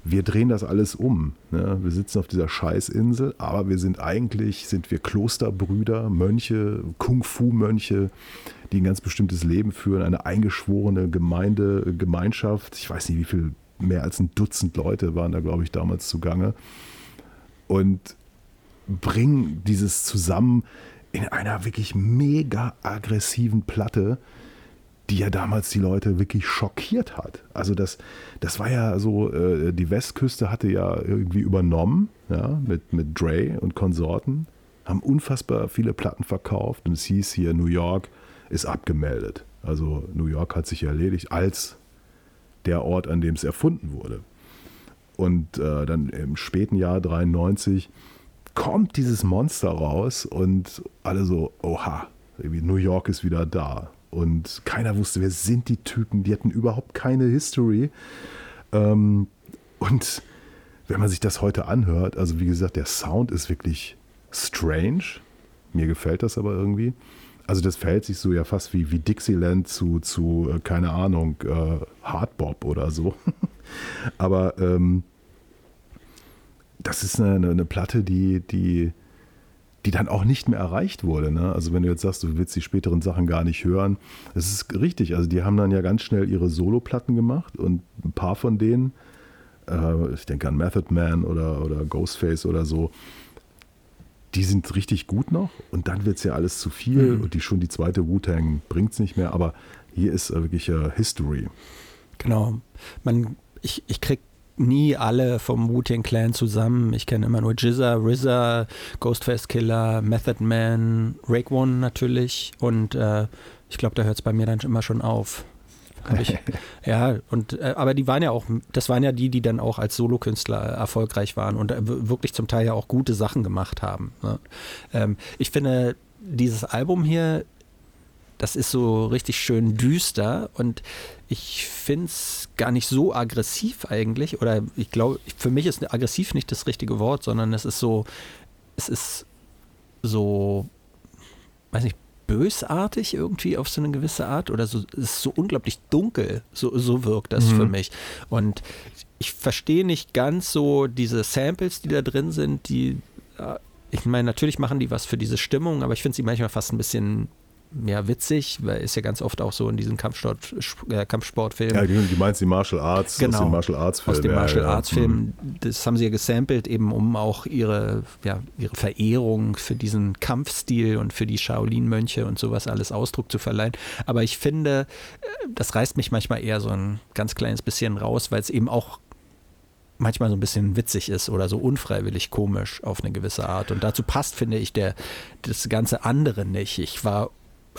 wir drehen das alles um. Ne? Wir sitzen auf dieser Scheißinsel, aber wir sind eigentlich, sind wir Klosterbrüder, Mönche, Kung-Fu-Mönche, die ein ganz bestimmtes Leben führen, eine eingeschworene Gemeinde, Gemeinschaft. Ich weiß nicht, wie viel, mehr als ein Dutzend Leute waren da, glaube ich, damals zugange. Und bringen dieses zusammen in einer wirklich mega aggressiven Platte, die ja damals die Leute wirklich schockiert hat. Also das, das war ja so, äh, die Westküste hatte ja irgendwie übernommen, ja, mit, mit Dre und Konsorten, haben unfassbar viele Platten verkauft und es hieß hier, New York ist abgemeldet. Also New York hat sich erledigt als der Ort, an dem es erfunden wurde. Und äh, dann im späten Jahr 93 kommt dieses Monster raus und alle so, oha, New York ist wieder da. Und keiner wusste, wer sind die Typen. Die hatten überhaupt keine History. Ähm, und wenn man sich das heute anhört, also wie gesagt, der Sound ist wirklich strange. Mir gefällt das aber irgendwie. Also das verhält sich so ja fast wie, wie Dixieland zu, zu äh, keine Ahnung, äh, Hardbop oder so. (laughs) aber ähm, das ist eine, eine, Platte, die, die, die dann auch nicht mehr erreicht wurde. Ne? Also wenn du jetzt sagst, du willst die späteren Sachen gar nicht hören, das ist richtig. Also die haben dann ja ganz schnell ihre Solo-Platten gemacht und ein paar von denen, äh, ich denke an Method Man oder, oder Ghostface oder so, die sind richtig gut noch und dann wird es ja alles zu viel mhm. und die schon die zweite Wu-Tang bringt es nicht mehr, aber hier ist wirklich äh, History. Genau. Man, ich, ich krieg nie alle vom Wu-Tang Clan zusammen. Ich kenne immer nur Jizza, RZA, Ghostface Killer, Method Man, Rake One natürlich und äh, ich glaube, da hört es bei mir dann immer schon auf. Ich, (laughs) ja, und äh, aber die waren ja auch, das waren ja die, die dann auch als Solokünstler erfolgreich waren und äh, wirklich zum Teil ja auch gute Sachen gemacht haben. Ne? Ähm, ich finde, dieses Album hier, das ist so richtig schön düster und ich finde es gar nicht so aggressiv eigentlich. Oder ich glaube, für mich ist aggressiv nicht das richtige Wort, sondern es ist so, es ist so, weiß nicht, bösartig irgendwie auf so eine gewisse Art oder so, es ist so unglaublich dunkel, so, so wirkt das mhm. für mich. Und ich verstehe nicht ganz so diese Samples, die da drin sind, die, ich meine, natürlich machen die was für diese Stimmung, aber ich finde sie manchmal fast ein bisschen ja, witzig, weil ist ja ganz oft auch so in diesen Kampfsport, äh, Kampfsportfilmen. Ja, die meinst die Martial Arts genau, aus den Martial Arts Filmen. Aus den Martial ja, Arts Filmen. Ja. Das haben sie ja gesampelt, eben um auch ihre, ja, ihre Verehrung für diesen Kampfstil und für die Shaolin-Mönche und sowas alles Ausdruck zu verleihen. Aber ich finde, äh, das reißt mich manchmal eher so ein ganz kleines bisschen raus, weil es eben auch manchmal so ein bisschen witzig ist oder so unfreiwillig komisch auf eine gewisse Art. Und dazu passt, finde ich, der, das ganze andere nicht. Ich war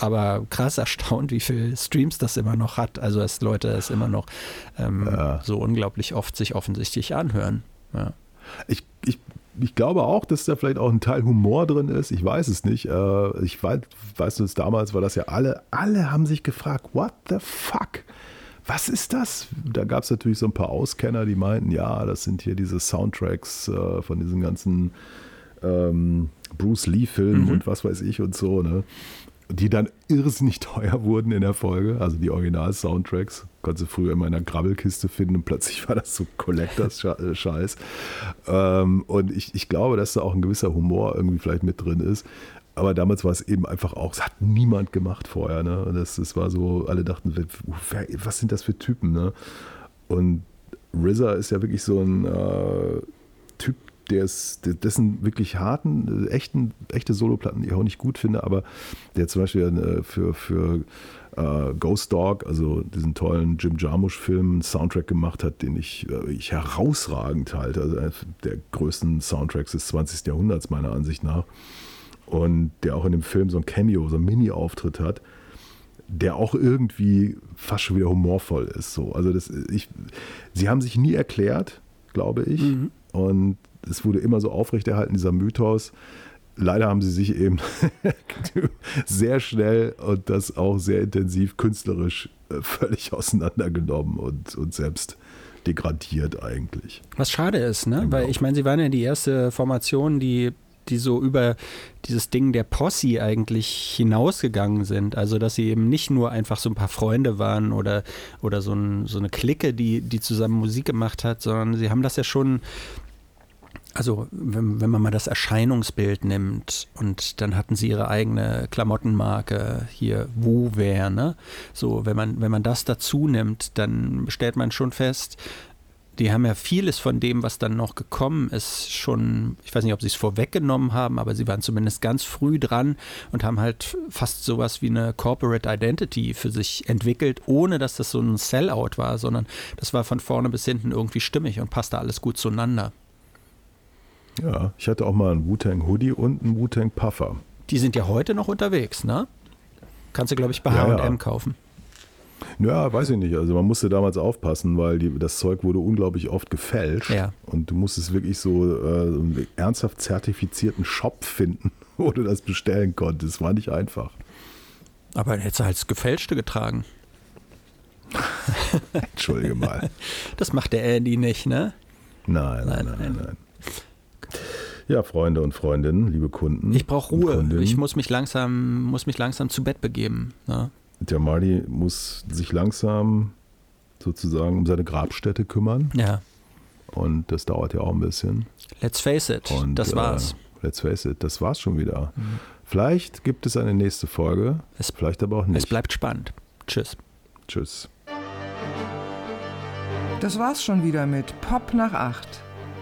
aber krass erstaunt, wie viele Streams das immer noch hat. Also dass Leute es immer noch ähm, ja. so unglaublich oft sich offensichtlich anhören. Ja. Ich, ich, ich glaube auch, dass da vielleicht auch ein Teil Humor drin ist. Ich weiß es nicht. Äh, ich weiß, weißt du, damals war das ja alle, alle haben sich gefragt, what the fuck? Was ist das? Da gab es natürlich so ein paar Auskenner, die meinten, ja, das sind hier diese Soundtracks äh, von diesen ganzen ähm, Bruce Lee-Filmen mhm. und was weiß ich und so. Ne? Die dann irrsinnig teuer wurden in der Folge. Also die Original-Soundtracks. Konntest du früher immer in einer Grabbelkiste finden und plötzlich (laughs) war das so Collectors-Scheiß. (laughs) Ähm, und ich, ich glaube, dass da auch ein gewisser Humor irgendwie vielleicht mit drin ist. Aber damals war es eben einfach auch, es hat niemand gemacht vorher. Ne? Das, das war so, alle dachten, wer, was sind das für Typen? Ne? Und RZA ist ja wirklich so ein äh, Typ, der ist, dessen wirklich harten, echten, echte Soloplatten, die ich auch nicht gut finde, aber der zum Beispiel äh, für, für äh, Ghost Dog, also diesen tollen Jim Jarmusch-Film, einen Soundtrack gemacht hat, den ich, äh, ich herausragend halte. Also der größten Soundtracks des 20. Jahrhunderts, meiner Ansicht nach. Und der auch in dem Film so ein Cameo, so ein Mini-Auftritt hat der auch irgendwie fast schon wieder humorvoll ist. So. Also das, ich, sie haben sich nie erklärt, glaube ich. Mhm. Und es wurde immer so aufrechterhalten, dieser Mythos. Leider haben sie sich eben (laughs) sehr schnell und das auch sehr intensiv künstlerisch äh, völlig auseinandergenommen und, und selbst degradiert eigentlich. Was schade ist, ne? Genau. Weil ich meine, sie waren ja die erste Formation, die die so über dieses Ding der Posse eigentlich hinausgegangen sind. Also, dass sie eben nicht nur einfach so ein paar Freunde waren oder, oder so, ein, so eine Clique, die, die zusammen Musik gemacht hat, sondern sie haben das ja schon also wenn, wenn, man mal das Erscheinungsbild nimmt und dann hatten sie ihre eigene Klamottenmarke hier Wuwear, ne? So, wenn man, wenn man das dazu nimmt, dann stellt man schon fest, die haben ja vieles von dem, was dann noch gekommen ist, schon, ich weiß nicht, ob sie es vorweggenommen haben, aber sie waren zumindest ganz früh dran und haben halt fast sowas wie eine Corporate Identity für sich entwickelt, ohne dass das so ein Sellout war, sondern das war von vorne bis hinten irgendwie stimmig und passte alles gut zueinander. Ja, ich hatte auch mal einen Wu-Tang Hoodie und einen Wu-Tang Puffer. Die sind ja heute noch unterwegs, ne? Kannst du, glaube ich, bei H&M ja, kaufen. Ja, weiß ich nicht. Also man musste damals aufpassen, weil die, das Zeug wurde unglaublich oft gefälscht. Ja. Und du musstest wirklich so äh, einen ernsthaft zertifizierten Shop finden, (laughs) wo du das bestellen konntest. War nicht einfach. Aber dann hättest du halt das Gefälschte getragen. (laughs) Entschuldige mal. Das macht der Andy nicht, ne? Nein, nein, nein, nein. nein. Ja, Freunde und Freundinnen, liebe Kunden. Ich brauche Ruhe. Ich muss mich langsam, muss mich langsam zu Bett begeben. Ne? Der Marty muss sich langsam sozusagen um seine Grabstätte kümmern. Ja. Und das dauert ja auch ein bisschen. Let's face it. Und, das war's. Äh, let's face it, das war's schon wieder. Vielleicht gibt es eine nächste Folge, Es- vielleicht aber auch nicht. Es bleibt spannend. Tschüss. Tschüss. Das war's schon wieder mit Pop nach 8.